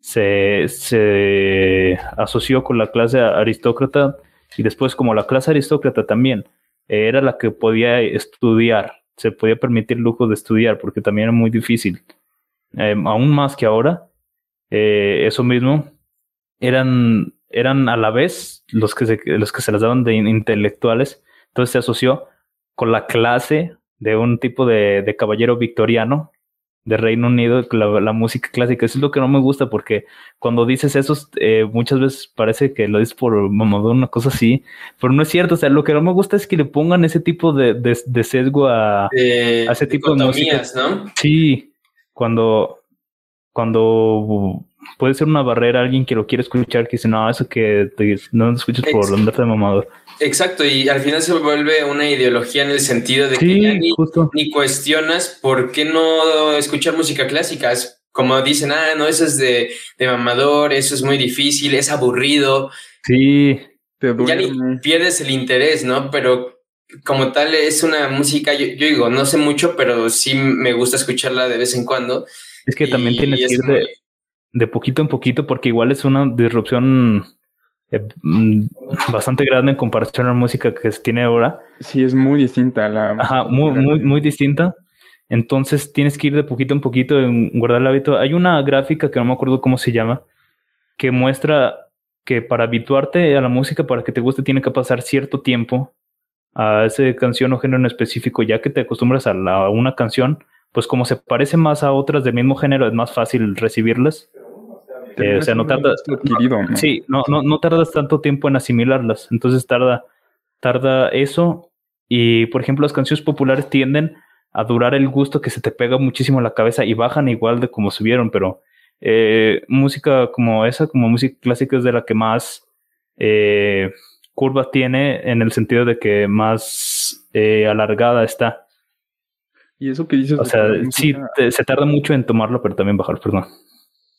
Se, se asoció con la clase aristócrata y después como la clase aristócrata también era la que podía estudiar, se podía permitir lujo de estudiar porque también era muy difícil. Eh, aún más que ahora, eh, eso mismo, eran, eran a la vez los que, se, los que se las daban de intelectuales. Entonces se asoció con la clase de un tipo de, de caballero victoriano de Reino Unido, la, la, música clásica. Eso es lo que no me gusta porque cuando dices eso, eh, muchas veces parece que lo dices por mamadón, una cosa así, pero no es cierto. O sea, lo que no me gusta es que le pongan ese tipo de, de, sesgo a, a, ese tipo de música. ¿no? Sí, cuando, cuando puede ser una barrera alguien que lo quiere escuchar que dice, no, eso que no lo escuches por andarte de mamador. Exacto, y al final se vuelve una ideología en el sentido de que ya ni, cuestionas por qué no escuchar música clásica. Es como dicen, ah, no, eso es de, de mamador, eso es muy difícil, es aburrido. Sí, ya ni pierdes el interés, ¿no? Pero como tal es una música, yo, digo, no sé mucho, pero sí me gusta escucharla de vez en cuando. Es que también tienes que ir de, de poquito en poquito porque igual es una disrupción eh, mm, bastante grande en comparación a la música que se tiene ahora. Sí, es muy distinta. La Ajá, muy, muy, muy distinta. Entonces tienes que ir de poquito en poquito en guardar el hábito. Hay una gráfica que no me acuerdo cómo se llama, que muestra que para habituarte a la música, para que te guste, tiene que pasar cierto tiempo a esa canción o género en específico, ya que te acostumbras a, la, a una canción, pues como se parece más a otras del mismo género, es más fácil recibirlas eh, o sea, no tardas. Sí, no, no, no tardas tanto tiempo en asimilarlas. Entonces tarda, tarda eso. Y por ejemplo, las canciones populares tienden a durar el gusto que se te pega muchísimo en la cabeza y bajan igual de como subieron, pero eh, música como esa, como música clásica, es de la que más eh, curva tiene en el sentido de que más alargada está. Y eso que dices. O sea, sí, se tarda mucho en tomarlo, pero también bajar, perdón.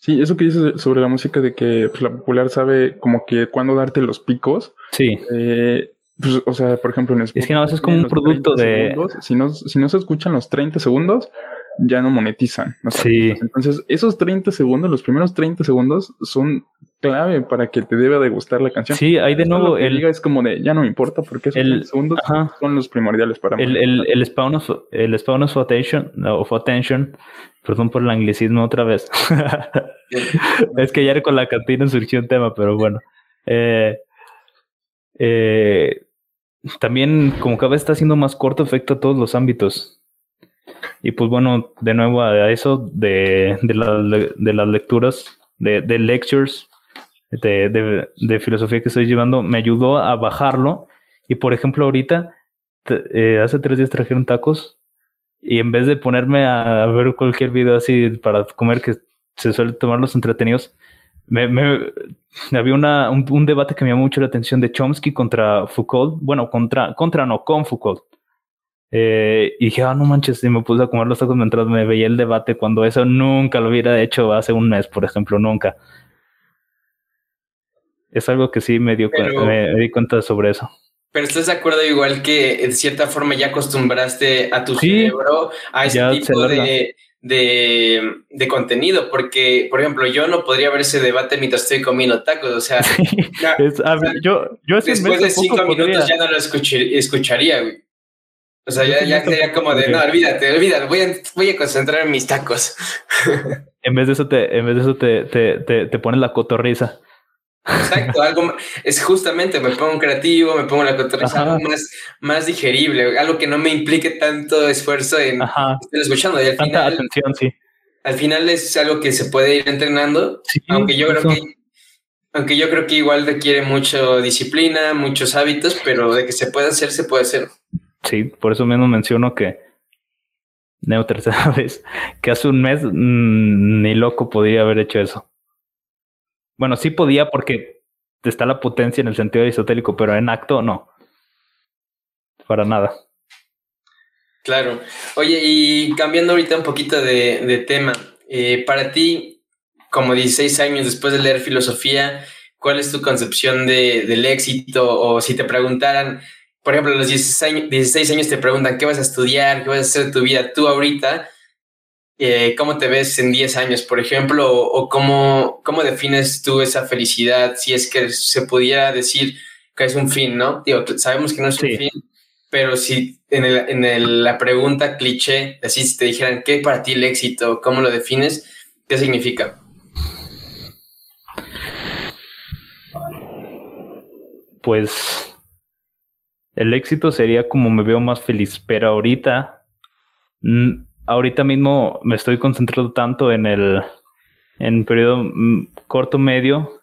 Sí, eso que dices sobre la música de que pues, la popular sabe como que cuándo darte los picos. Sí. Eh, pues, o sea, por ejemplo, en Es que no, eso es como un producto de. si, no, si no se escuchan los 30 segundos, ya no monetizan. sí. Entonces, esos 30 segundos, los primeros 30 segundos, son clave para que te deba de gustar la canción. Sí, hay de nuevo. El, es como de ya no me importa porque esos el, segundos son los primordiales para mí. El, el, el, spawn of, el spawn of attention, of attention, perdón por el anglicismo otra vez. es que ayer con la cantina surgió un tema, pero bueno. Eh, eh, también, como cada vez está haciendo más corto, afecta a todos los ámbitos. Y pues bueno, de nuevo a eso de, de, la, de las lecturas, de, de lectures, de, de, filosofía que estoy llevando, me ayudó a bajarlo. Y por ejemplo, ahorita, eh, hace tres días trajeron tacos y en vez de ponerme a ver cualquier video así para comer, que se suele tomar los entretenidos, me, me, había una, un, debate que me llamó mucho la atención de Chomsky contra Foucault. Bueno, contra, contra no, con Foucault. Eh, y dije, ah, no manches, y me puse a comer los tacos mientras me veía el debate, cuando eso nunca lo hubiera hecho hace un mes, por ejemplo, nunca. Es algo que sí me, dio me, di cuenta sobre eso. Pero estás de acuerdo igual que de cierta forma ya acostumbraste a tu cerebro a ese tipo de, de, contenido, porque, por ejemplo, yo no podría ver ese debate mientras estoy comiendo tacos, o sea, yo, yo después de cinco minutos ya no lo escucharía, güey. O sea, ya, ya sería como de, no, olvídate, olvídate, voy a, voy a concentrar en mis tacos. en vez de eso te, en vez de eso te, te, te, te pones la cotorriza. Exacto, algo es justamente me pongo creativo, me pongo la cotorriza, algo más, más digerible, algo que no me implique tanto esfuerzo en estar escuchando. Y al final, atención, sí. Al final es algo que se puede ir entrenando, aunque yo creo que aunque yo creo que igual requiere mucha disciplina, muchos hábitos, pero de que se puede hacer, se puede hacer. Sí, por eso mismo menciono que Neo tercera vez, que hace un mes mm, ni loco podía haber hecho eso. Bueno, sí podía porque está la potencia en el sentido aristotélico, pero en acto no. Para nada. Claro. Oye, y cambiando ahorita un poquito de, tema, eh, para ti, como 16 años después de leer filosofía, ¿cuál es tu concepción de, del éxito? O si te preguntaran, por ejemplo, a los 16 años, 16 años te preguntan qué vas a estudiar, qué vas a hacer de tu vida, tú ahorita, eh, ¿cómo te ves en 10 años, por ejemplo? O, cómo, cómo defines tú esa felicidad, si es que se pudiera decir que es un fin, ¿no? Digo, sabemos que no es un fin, pero si en, el, en la pregunta cliché, así si te dijeran, ¿qué para ti el éxito? ¿Cómo lo defines? ¿Qué significa? Pues el éxito sería como me veo más feliz, pero ahorita ahorita mismo me estoy concentrando tanto en el en periodo mm, corto medio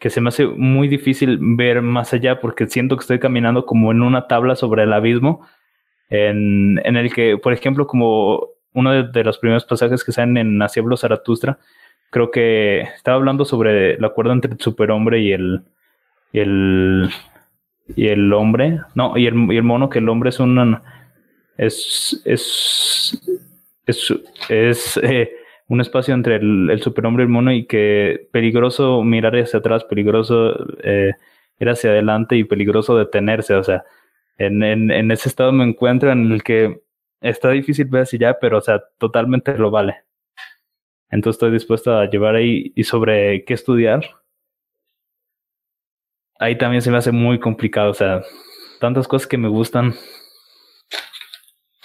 que se me hace muy difícil ver más allá porque siento que estoy caminando como en una tabla sobre el abismo en, en el que, por ejemplo, como uno de, los primeros pasajes que salen en Así Zaratustra, creo que estaba hablando sobre el acuerdo entre el superhombre y el, y el, y el hombre, no, y el, y el mono, que el hombre es un, es, es es, eh, un espacio entre el, superhombre y el mono y que peligroso mirar hacia atrás, peligroso eh, ir hacia adelante y peligroso detenerse. O sea, en, en, ese estado me encuentro en el que está difícil ver hacia allá, pero o sea, totalmente lo vale. Entonces estoy dispuesto a llevar ahí y sobre qué estudiar. Ahí también se me hace muy complicado, o sea, tantas cosas que me gustan.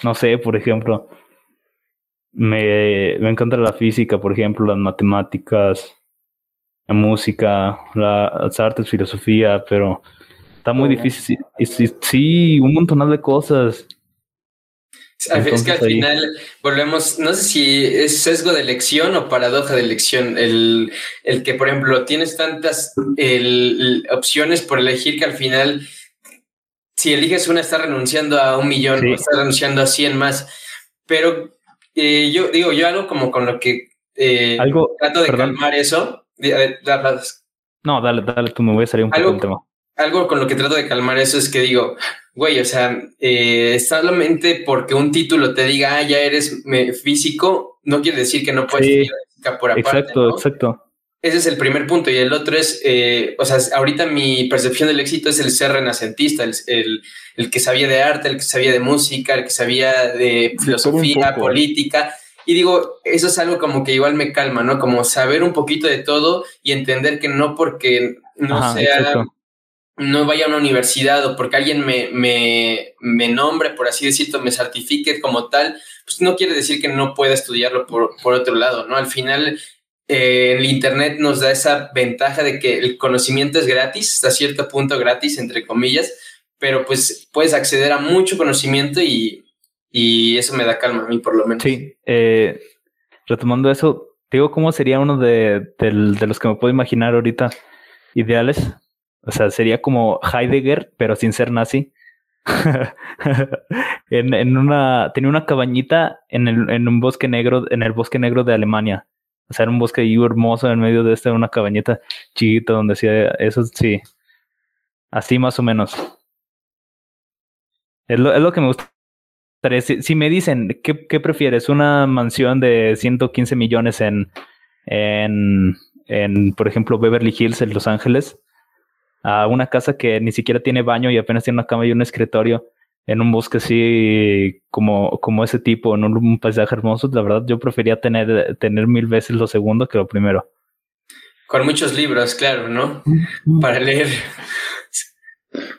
No sé, por ejemplo, me, me encanta la física, por ejemplo, las matemáticas, la música, las artes, filosofía, pero está muy difícil. Sí, sí, un montón de cosas. es que al final volvemos, no sé si es sesgo de elección o paradoja de elección, el, el que, por ejemplo, tienes tantas opciones por elegir que al final, si eliges una, estás renunciando a un millón o estás renunciando a 100 más. Pero eh, yo digo, yo algo como con lo que eh, algo, trato de calmar eso. no, dale, dale, tú me voy a salir un poco del tema. Algo con lo que trato de calmar eso es que digo, güey, o sea, eh, solamente porque un título te diga, ah, ya eres físico, no quiere decir que no puedes sí, física por aparte. Exacto, exacto. Ese es el primer punto. Y el otro es, eh, o sea, ahorita mi percepción del éxito es el ser renacentista, el, el, que sabía de arte, el que sabía de música, el que sabía de filosofía, política. Y digo, eso es algo como que igual me calma, ¿no? Como saber un poquito de todo y entender que no porque no sea, no vaya a una universidad o porque alguien me, me, me nombre, por así decirlo, me certifique como tal, pues no quiere decir que no pueda estudiarlo por, por otro lado, ¿no? Al final eh, el Internet nos da esa ventaja de que el conocimiento es gratis, hasta cierto punto gratis, entre comillas, pero pues puedes acceder a mucho conocimiento y, eso me da calma a mí por lo menos. Sí, eh, retomando eso, digo, ¿cómo sería uno de, los que me puedo imaginar ahorita ideales? O sea, sería como Heidegger, pero sin ser nazi. en, en, una, tenía una cabañita en, en un bosque negro, en el bosque negro de Alemania hacer un bosque hermoso en medio de este, una cabañita chiquita donde hacía eso, sí. Así más o menos. Es lo, es lo que me gusta. Si, si me dicen, ¿qué, ¿qué, prefieres? ¿Una mansión de 115 millones en, en, en, por ejemplo, Beverly Hills, en Los Ángeles? A una casa que ni siquiera tiene baño y apenas tiene una cama y un escritorio en un bosque así como, como ese tipo, en un, paisaje hermoso, la verdad yo prefería tener, tener mil veces lo segundo que lo primero. Con muchos libros, claro, ¿no? Para leer.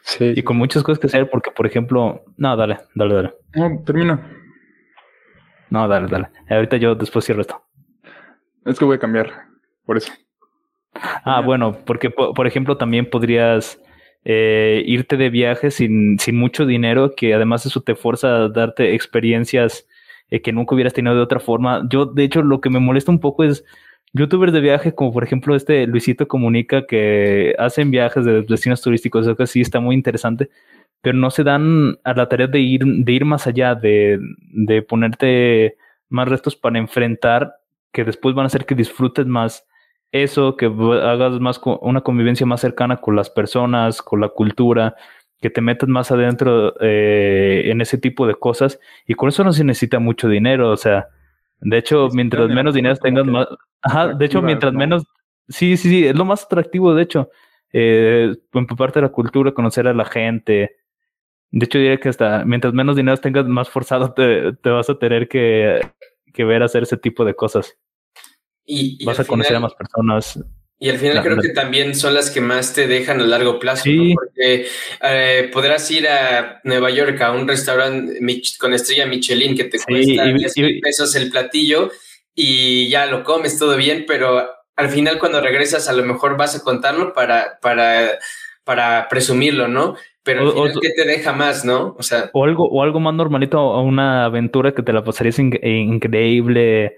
Sí. Y con muchas cosas que hacer, porque por ejemplo, no, dale, dale, dale. No, termina. No, dale, dale. Ahorita yo después cierro esto. Es que voy a cambiar, por eso. Ah, bueno, porque por ejemplo también podrías eh, irte de viaje sin, sin mucho dinero, que además eso te fuerza a darte experiencias eh, que nunca hubieras tenido de otra forma. Yo, de hecho, lo que me molesta un poco es youtubers de viaje, como por ejemplo este Luisito Comunica, que hacen viajes de destinos turísticos, eso que sí está muy interesante, pero no se dan a la tarea de ir, de ir más allá, de, de ponerte más restos para enfrentar, que después van a hacer que disfrutes más eso, que hagas más una convivencia más cercana con las personas, con la cultura, que te metas más adentro eh, en ese tipo de cosas. Y con eso no se necesita mucho dinero, o sea, de hecho, mientras menos dinero tengas, más... Ajá, de hecho, mientras menos... Sí, sí, sí, es lo más atractivo, de hecho. Eh, parte de la cultura, conocer a la gente. De hecho, diría que hasta mientras menos dinero tengas, más forzado te, te vas a tener que, que ver hacer ese tipo de cosas. Y, vas a conocer a más personas. Y al final creo que también son las que más te dejan a largo plazo, porque eh, podrás ir a Nueva York a un restaurante con estrella Michelin que te cuesta 10 mil pesos el platillo y ya lo comes todo bien, pero al final cuando regresas a lo mejor vas a contarlo para, para, para presumirlo, ¿no? Pero al final, ¿qué te deja más, no? O sea... O algo, o algo más normalito, o una aventura que te la pasarías increíble,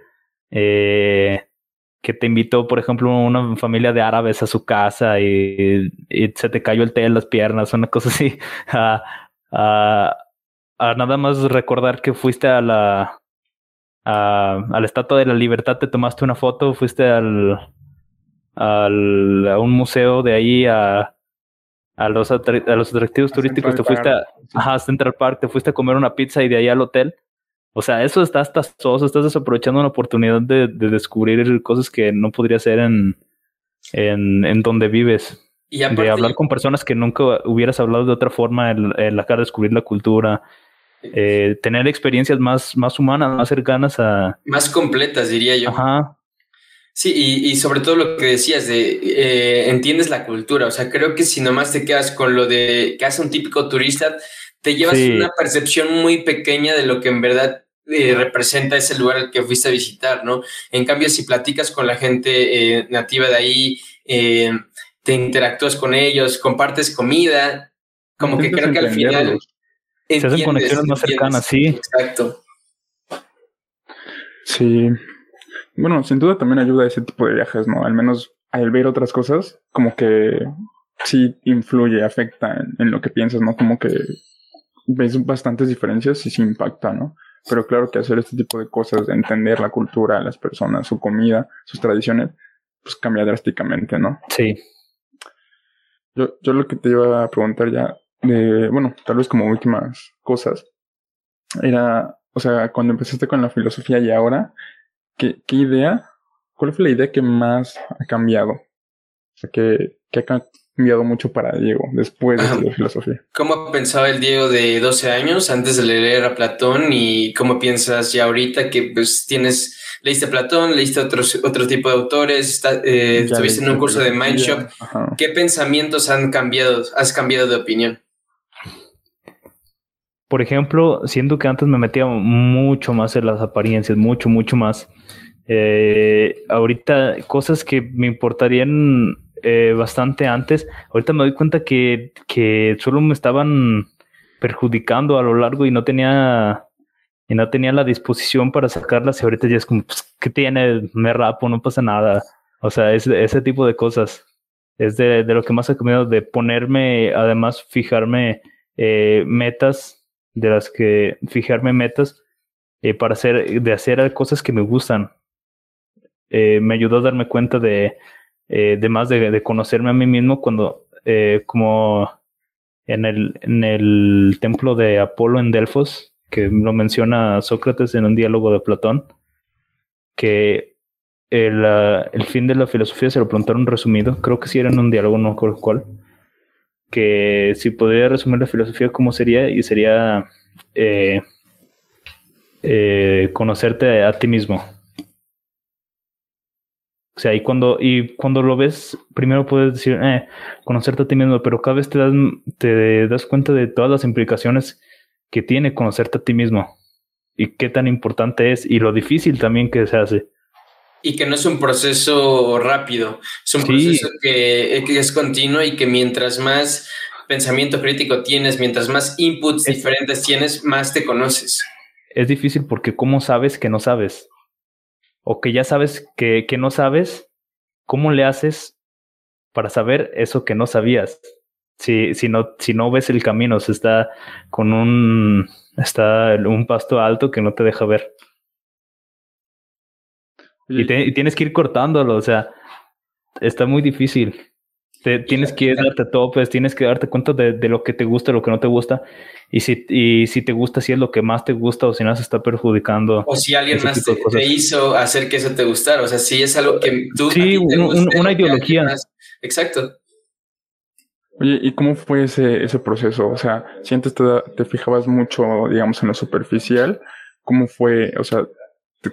eh que te invitó, por ejemplo, una familia de árabes a su casa y, se te cayó el té en las piernas, una cosa así, a, a, nada más recordar que fuiste a la, a, la Estatua de la Libertad, te tomaste una foto, fuiste al, al a un museo de ahí a, a los, a los atractivos turísticos, te fuiste a, a Central Park, te fuiste a comer una pizza y de ahí al hotel o sea, eso está hasta soso, estás desaprovechando una oportunidad de, descubrir cosas que no podría ser en, en, donde vives. Y de hablar con personas que nunca hubieras hablado de otra forma, el, el acá descubrir la cultura, eh, tener experiencias más, más humanas, más cercanas a... Más completas, diría yo. Ajá. Sí, y, sobre todo lo que decías de eh, entiendes la cultura. O sea, creo que si nomás te quedas con lo de que hace un típico turista, te llevas una percepción muy pequeña de lo que en verdad eh, representa ese lugar al que fuiste a visitar, ¿no? En cambio, si platicas con la gente eh, nativa de ahí, eh, te interactúas con ellos, compartes comida, como que creo que al final... Se hacen conexiones más cercanas, sí. Exacto. Sí. Bueno, sin duda también ayuda ese tipo de viajes, ¿no? Al menos al ver otras cosas, como que sí influye, afecta en, en lo que piensas, ¿no? Como que ves bastantes diferencias y sí impacta, ¿no? Pero claro que hacer este tipo de cosas, de entender la cultura, las personas, su comida, sus tradiciones, pues cambia drásticamente, ¿no? Sí. Yo, yo lo que te iba a preguntar ya, de, bueno, tal vez como últimas cosas, era, o sea, cuando empezaste con la filosofía y ahora, ¿qué, qué idea, cuál fue la idea que más ha cambiado? O sea, ¿qué, qué, cambiado mucho para Diego después de la filosofía. ¿Cómo pensaba el Diego de 12 años antes de leer a Platón y cómo piensas ya ahorita que pues tienes, leíste a Platón, leíste otros, otro tipo de autores, eh, estuviste en un curso de Mindshop? ¿Qué pensamientos han cambiado, has cambiado de opinión? Por ejemplo, siento que antes me metía mucho más en las apariencias, mucho, mucho más. Eh, ahorita cosas que me importarían eh, bastante antes. Ahorita me doy cuenta que, que solo me estaban perjudicando a lo largo y no tenía y no tenía la disposición para sacarlas y ahorita ya es como, pues, ¿qué tiene? Me rapo, no pasa nada. O sea, es ese tipo de cosas. Es de, lo que más he comido, de ponerme, además, fijarme eh, metas, de las que, fijarme metas eh, para hacer, de hacer cosas que me gustan. me ayudó a darme cuenta de, eh, de conocerme a mí mismo cuando, eh, como en el, en el templo de Apolo en Delfos, que lo menciona Sócrates en un diálogo de Platón, que el, el fin de la filosofía se lo preguntaron resumido, creo que sí era en un diálogo, no recuerdo cuál, que si podría resumir la filosofía, ¿cómo sería? Y sería eh, conocerte a ti mismo. O sea, y cuando, y cuando lo ves, primero puedes decir, eh, conocerte a ti mismo, pero cada vez te das, te das cuenta de todas las implicaciones que tiene conocerte a ti mismo y qué tan importante es y lo difícil también que se hace. Y que no es un proceso rápido, es un proceso que, es continuo y que mientras más pensamiento crítico tienes, mientras más inputs diferentes tienes, más te conoces. Es difícil porque ¿cómo sabes que no sabes? O que ya sabes que, que no sabes, ¿cómo le haces para saber eso que no sabías? Si, si, no, si no ves el camino, se está con un, está un pasto alto que no te deja ver. Y, tienes que ir cortándolo, o sea, está muy difícil. Te, tienes que darte topes, tienes que darte cuenta de, de, lo que te gusta, lo que no te gusta. Y si, y si te gusta, si es lo que más te gusta o si no se está perjudicando. O si alguien más te, hizo hacer que eso te gustara. O sea, si es algo que tú. Sí, una ideología. Exacto. Oye, ¿y cómo fue ese, ese proceso? O sea, si antes te, te fijabas mucho, digamos, en lo superficial, ¿cómo fue? O sea,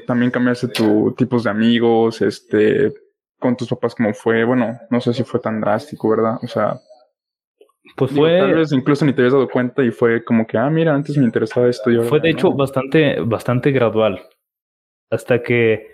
también cambiaste tu tipos de amigos, este, con tus papás, ¿cómo fue? Bueno, no sé si fue tan drástico, ¿verdad? O sea, pues fue. tal vez incluso ni te habías dado cuenta y fue como que, ah, mira, antes me interesaba esto. Yo, fue de hecho bastante, bastante gradual. Hasta que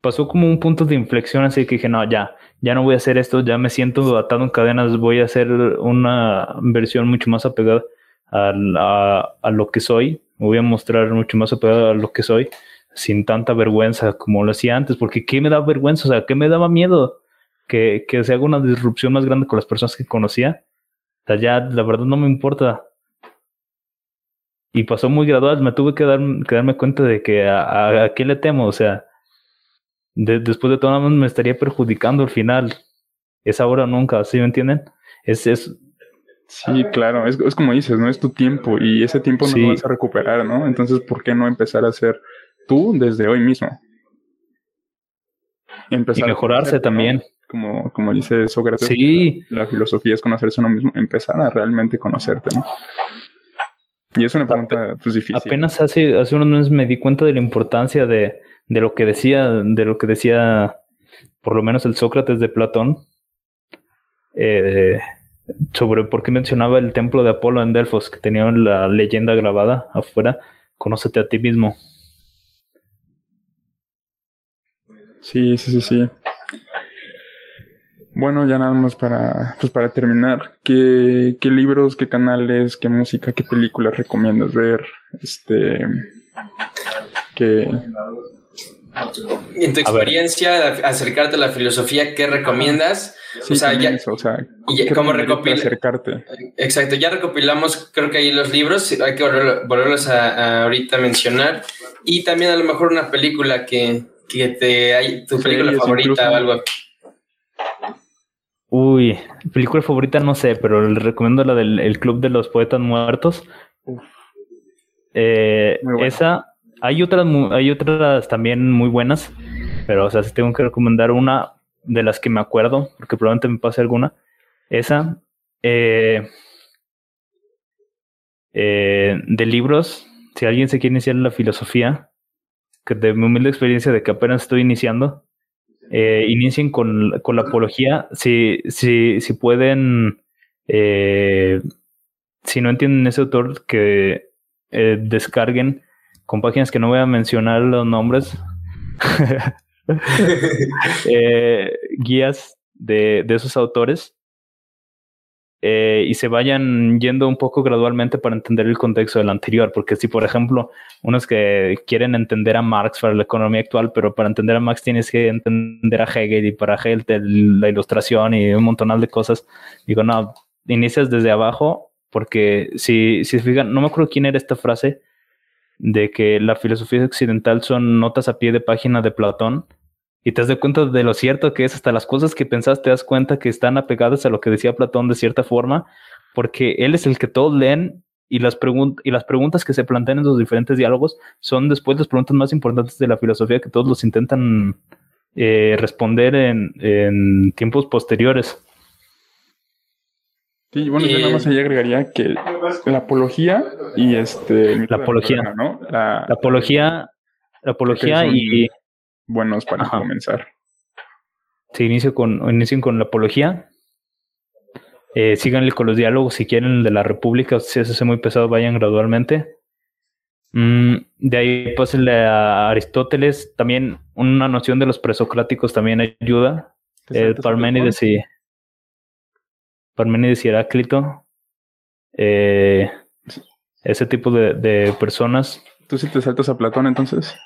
pasó como un punto de inflexión, así que dije, no, ya, ya no voy a hacer esto, ya me siento atado en cadenas, voy a hacer una versión mucho más apegada a, a lo que soy, voy a mostrar mucho más apegado a lo que soy sin tanta vergüenza como lo hacía antes, porque ¿qué me da vergüenza? O sea, ¿qué me daba miedo? Que, que se haga una disrupción más grande con las personas que conocía. O sea, ya la verdad no me importa. Y pasó muy gradual, me tuve que, dar, darme cuenta de que a, a, qué le temo, o sea, después de todo me estaría perjudicando al final. Es ahora o nunca, ¿sí me entienden? Es, es, Sí, claro, es, es, como dices, ¿no? Es tu tiempo y ese tiempo no lo vas a recuperar, ¿no? Entonces, ¿por qué no empezar a hacer tú desde hoy mismo. Empezar y mejorarse también. Como, como dice Sócrates, sí. la, filosofía es conocerse uno mismo, empezar a realmente conocerte, ¿no? Y es una pregunta pues, difícil. Apenas hace, hace unos meses me di cuenta de la importancia de, de lo que decía, de lo que decía por lo menos el Sócrates de Platón, eh, sobre por qué mencionaba el templo de Apolo en Delfos, que tenía la leyenda grabada afuera, conócete a ti mismo. Sí, sí, sí, sí. Bueno, ya nada más para, pues para terminar, ¿qué, qué libros, qué canales, qué música, qué películas recomiendas ver? Este, que... En tu experiencia, acercarte a la filosofía, ¿qué recomiendas? Sí, o sea, ya, eso, o sea, ¿cómo recopilar? Acercarte. Exacto, ya recopilamos, creo que ahí los libros, hay que volverlos a, a ahorita mencionar. Y también a lo mejor una película que, que te hay tu película favorita o algo. Uy, película favorita no sé, pero le recomiendo la del el Club de los Poetas Muertos. Eh, esa, hay otras, hay otras también muy buenas, pero o sea, si tengo que recomendar una de las que me acuerdo, porque probablemente me pase alguna, esa, eh, eh, de libros, si alguien se quiere iniciar en la filosofía, que de mi humilde experiencia de que apenas estoy iniciando, eh, inicien con, con, la apología. Si, si, si pueden, eh, si no entienden ese autor, que eh, descarguen con páginas que no voy a mencionar los nombres, eh, guías de, de esos autores eh, y se vayan yendo un poco gradualmente para entender el contexto del anterior, porque si por ejemplo unos que quieren entender a Marx para la economía actual, pero para entender a Marx tienes que entender a Hegel y para Hegel la ilustración y un montón de cosas, digo, no, inicias desde abajo, porque si, si se fijan, no me acuerdo quién era esta frase de que la filosofía occidental son notas a pie de página de Platón, y te das cuenta de lo cierto que es, hasta las cosas que pensás te das cuenta que están apegadas a lo que decía Platón de cierta forma, porque él es el que todos leen y las, y las preguntas que se plantean en los diferentes diálogos son después las preguntas más importantes de la filosofía que todos los intentan eh, responder en, en, tiempos posteriores. Sí, bueno, yo nada más ahí agregaría que la apología y este... La apología, ¿no? La, apología, la apología y buenos para comenzar. Se inicia con, inicien con la apología. Eh, síganle con los diálogos si quieren de la República, si eso es muy pesado, vayan gradualmente. Mm, de ahí pues el de Aristóteles, también una noción de los presocráticos también ayuda. El Parménides y Parménides y Heráclito. Eh, ese tipo de, personas. ¿Tú sí te saltas a Platón entonces?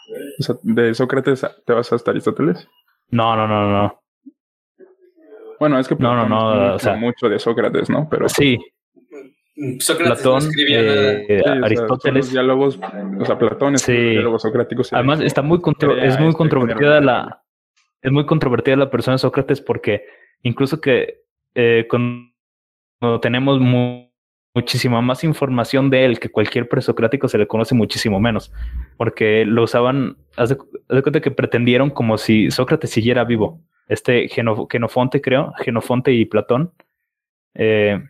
¿De Sócrates te vas hasta Aristóteles? No, no, no, no. Bueno, es que Platón no, no, no, mucho de Sócrates, ¿no? Pero sí, Sócrates Platón, eh, Aristóteles. los diálogos, o sea, Platón es diálogos socráticos. Además, está muy es muy controvertida la es muy controvertida la persona de Sócrates porque incluso que eh, cuando tenemos muchísima más información de él que cualquier presocrático se le conoce muchísimo menos porque lo usaban, haz de, cuenta que pretendieron como si Sócrates siguiera vivo. Este Genofonte, creo, Genofonte y Platón. Eh,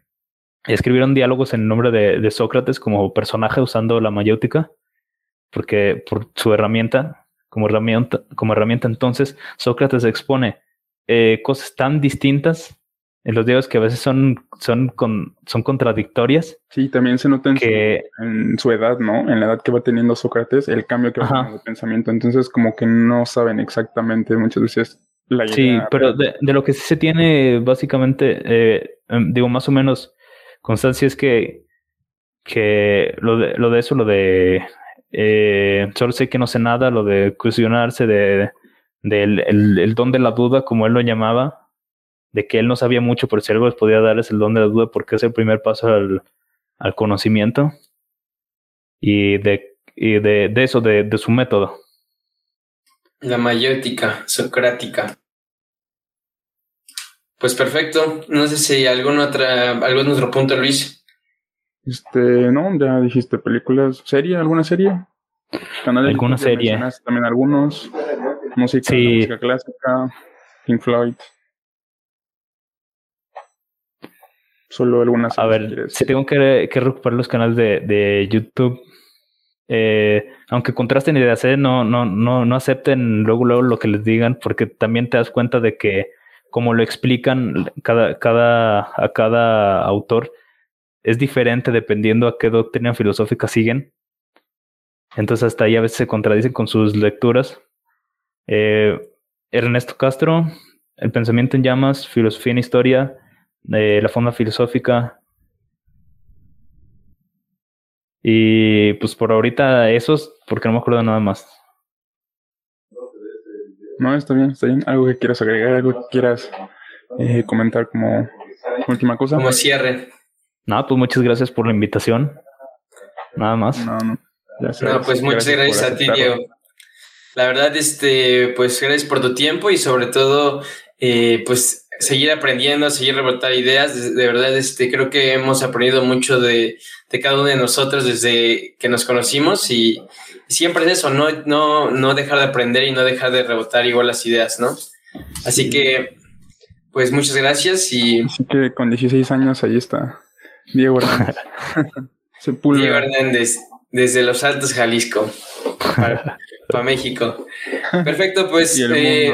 escribieron diálogos en nombre de, Sócrates como personaje usando la mayéutica, porque por su herramienta, como herramienta, como herramienta entonces, Sócrates expone eh, cosas tan distintas en los diálogos que a veces son, son, con, son contradictorias. Sí, también se nota en, que, su, en, su, edad, ¿no? En la edad que va teniendo Sócrates, el cambio que va teniendo de pensamiento. Entonces, como que no saben exactamente muchas veces la idea. Sí, pero de, lo que sí se tiene, básicamente, eh, em, digo, más o menos constancia es que, que lo, de, lo de eso, lo de eh, solo sé que no sé nada, lo de cuestionarse de, del el, don de la duda, como él lo llamaba, de que él no sabía mucho, pero si algo les podía darles el don de la duda porque es el primer paso al, al conocimiento y de, y de, de eso, de, de su método. La mayéutica socrática. Pues perfecto. No sé si algún otra, algún otro punto, Luis. Este, no, ya dijiste películas, serie, alguna serie. Canales alguna serie. También algunos. Música, música clásica, Pink Floyd. Solo algunas. A ver, si, tengo que, que, recuperar los canales de, de YouTube. Eh, aunque contrasten ideas, ¿eh? no, no, no, no acepten luego, luego lo que les digan, porque también te das cuenta de que como lo explican cada, cada, a cada autor, es diferente dependiendo a qué doctrina filosófica siguen. Entonces hasta ahí a veces se contradicen con sus lecturas. Eh, Ernesto Castro, El pensamiento en llamas, Filosofía en Historia, eh, La Fonda Filosófica. Y pues por ahorita esos, porque no me acuerdo nada más. No, está bien, está bien. ¿Algo que quieras agregar? ¿Algo que quieras eh, comentar como última cosa? Como cierre. No, pues muchas gracias por la invitación. Nada más. No, no. no, pues muchas gracias, a ti, Diego. La verdad, este, pues gracias por tu tiempo y sobre todo, eh, pues seguir aprendiendo, seguir rebotar ideas. De, verdad, este, creo que hemos aprendido mucho de, de, cada uno de nosotros desde que nos conocimos y, siempre es eso, no, no, no dejar de aprender y no dejar de rebotar igual las ideas, ¿no? Así que, pues muchas gracias y... Así que con 16 años ahí está Diego Hernández. Diego Hernández, desde Los Altos, Jalisco, para, México. Perfecto, pues... Eh,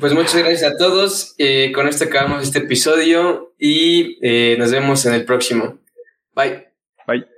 pues muchas gracias a todos. Eh, con esto acabamos este episodio y eh, nos vemos en el próximo. Bye. Bye.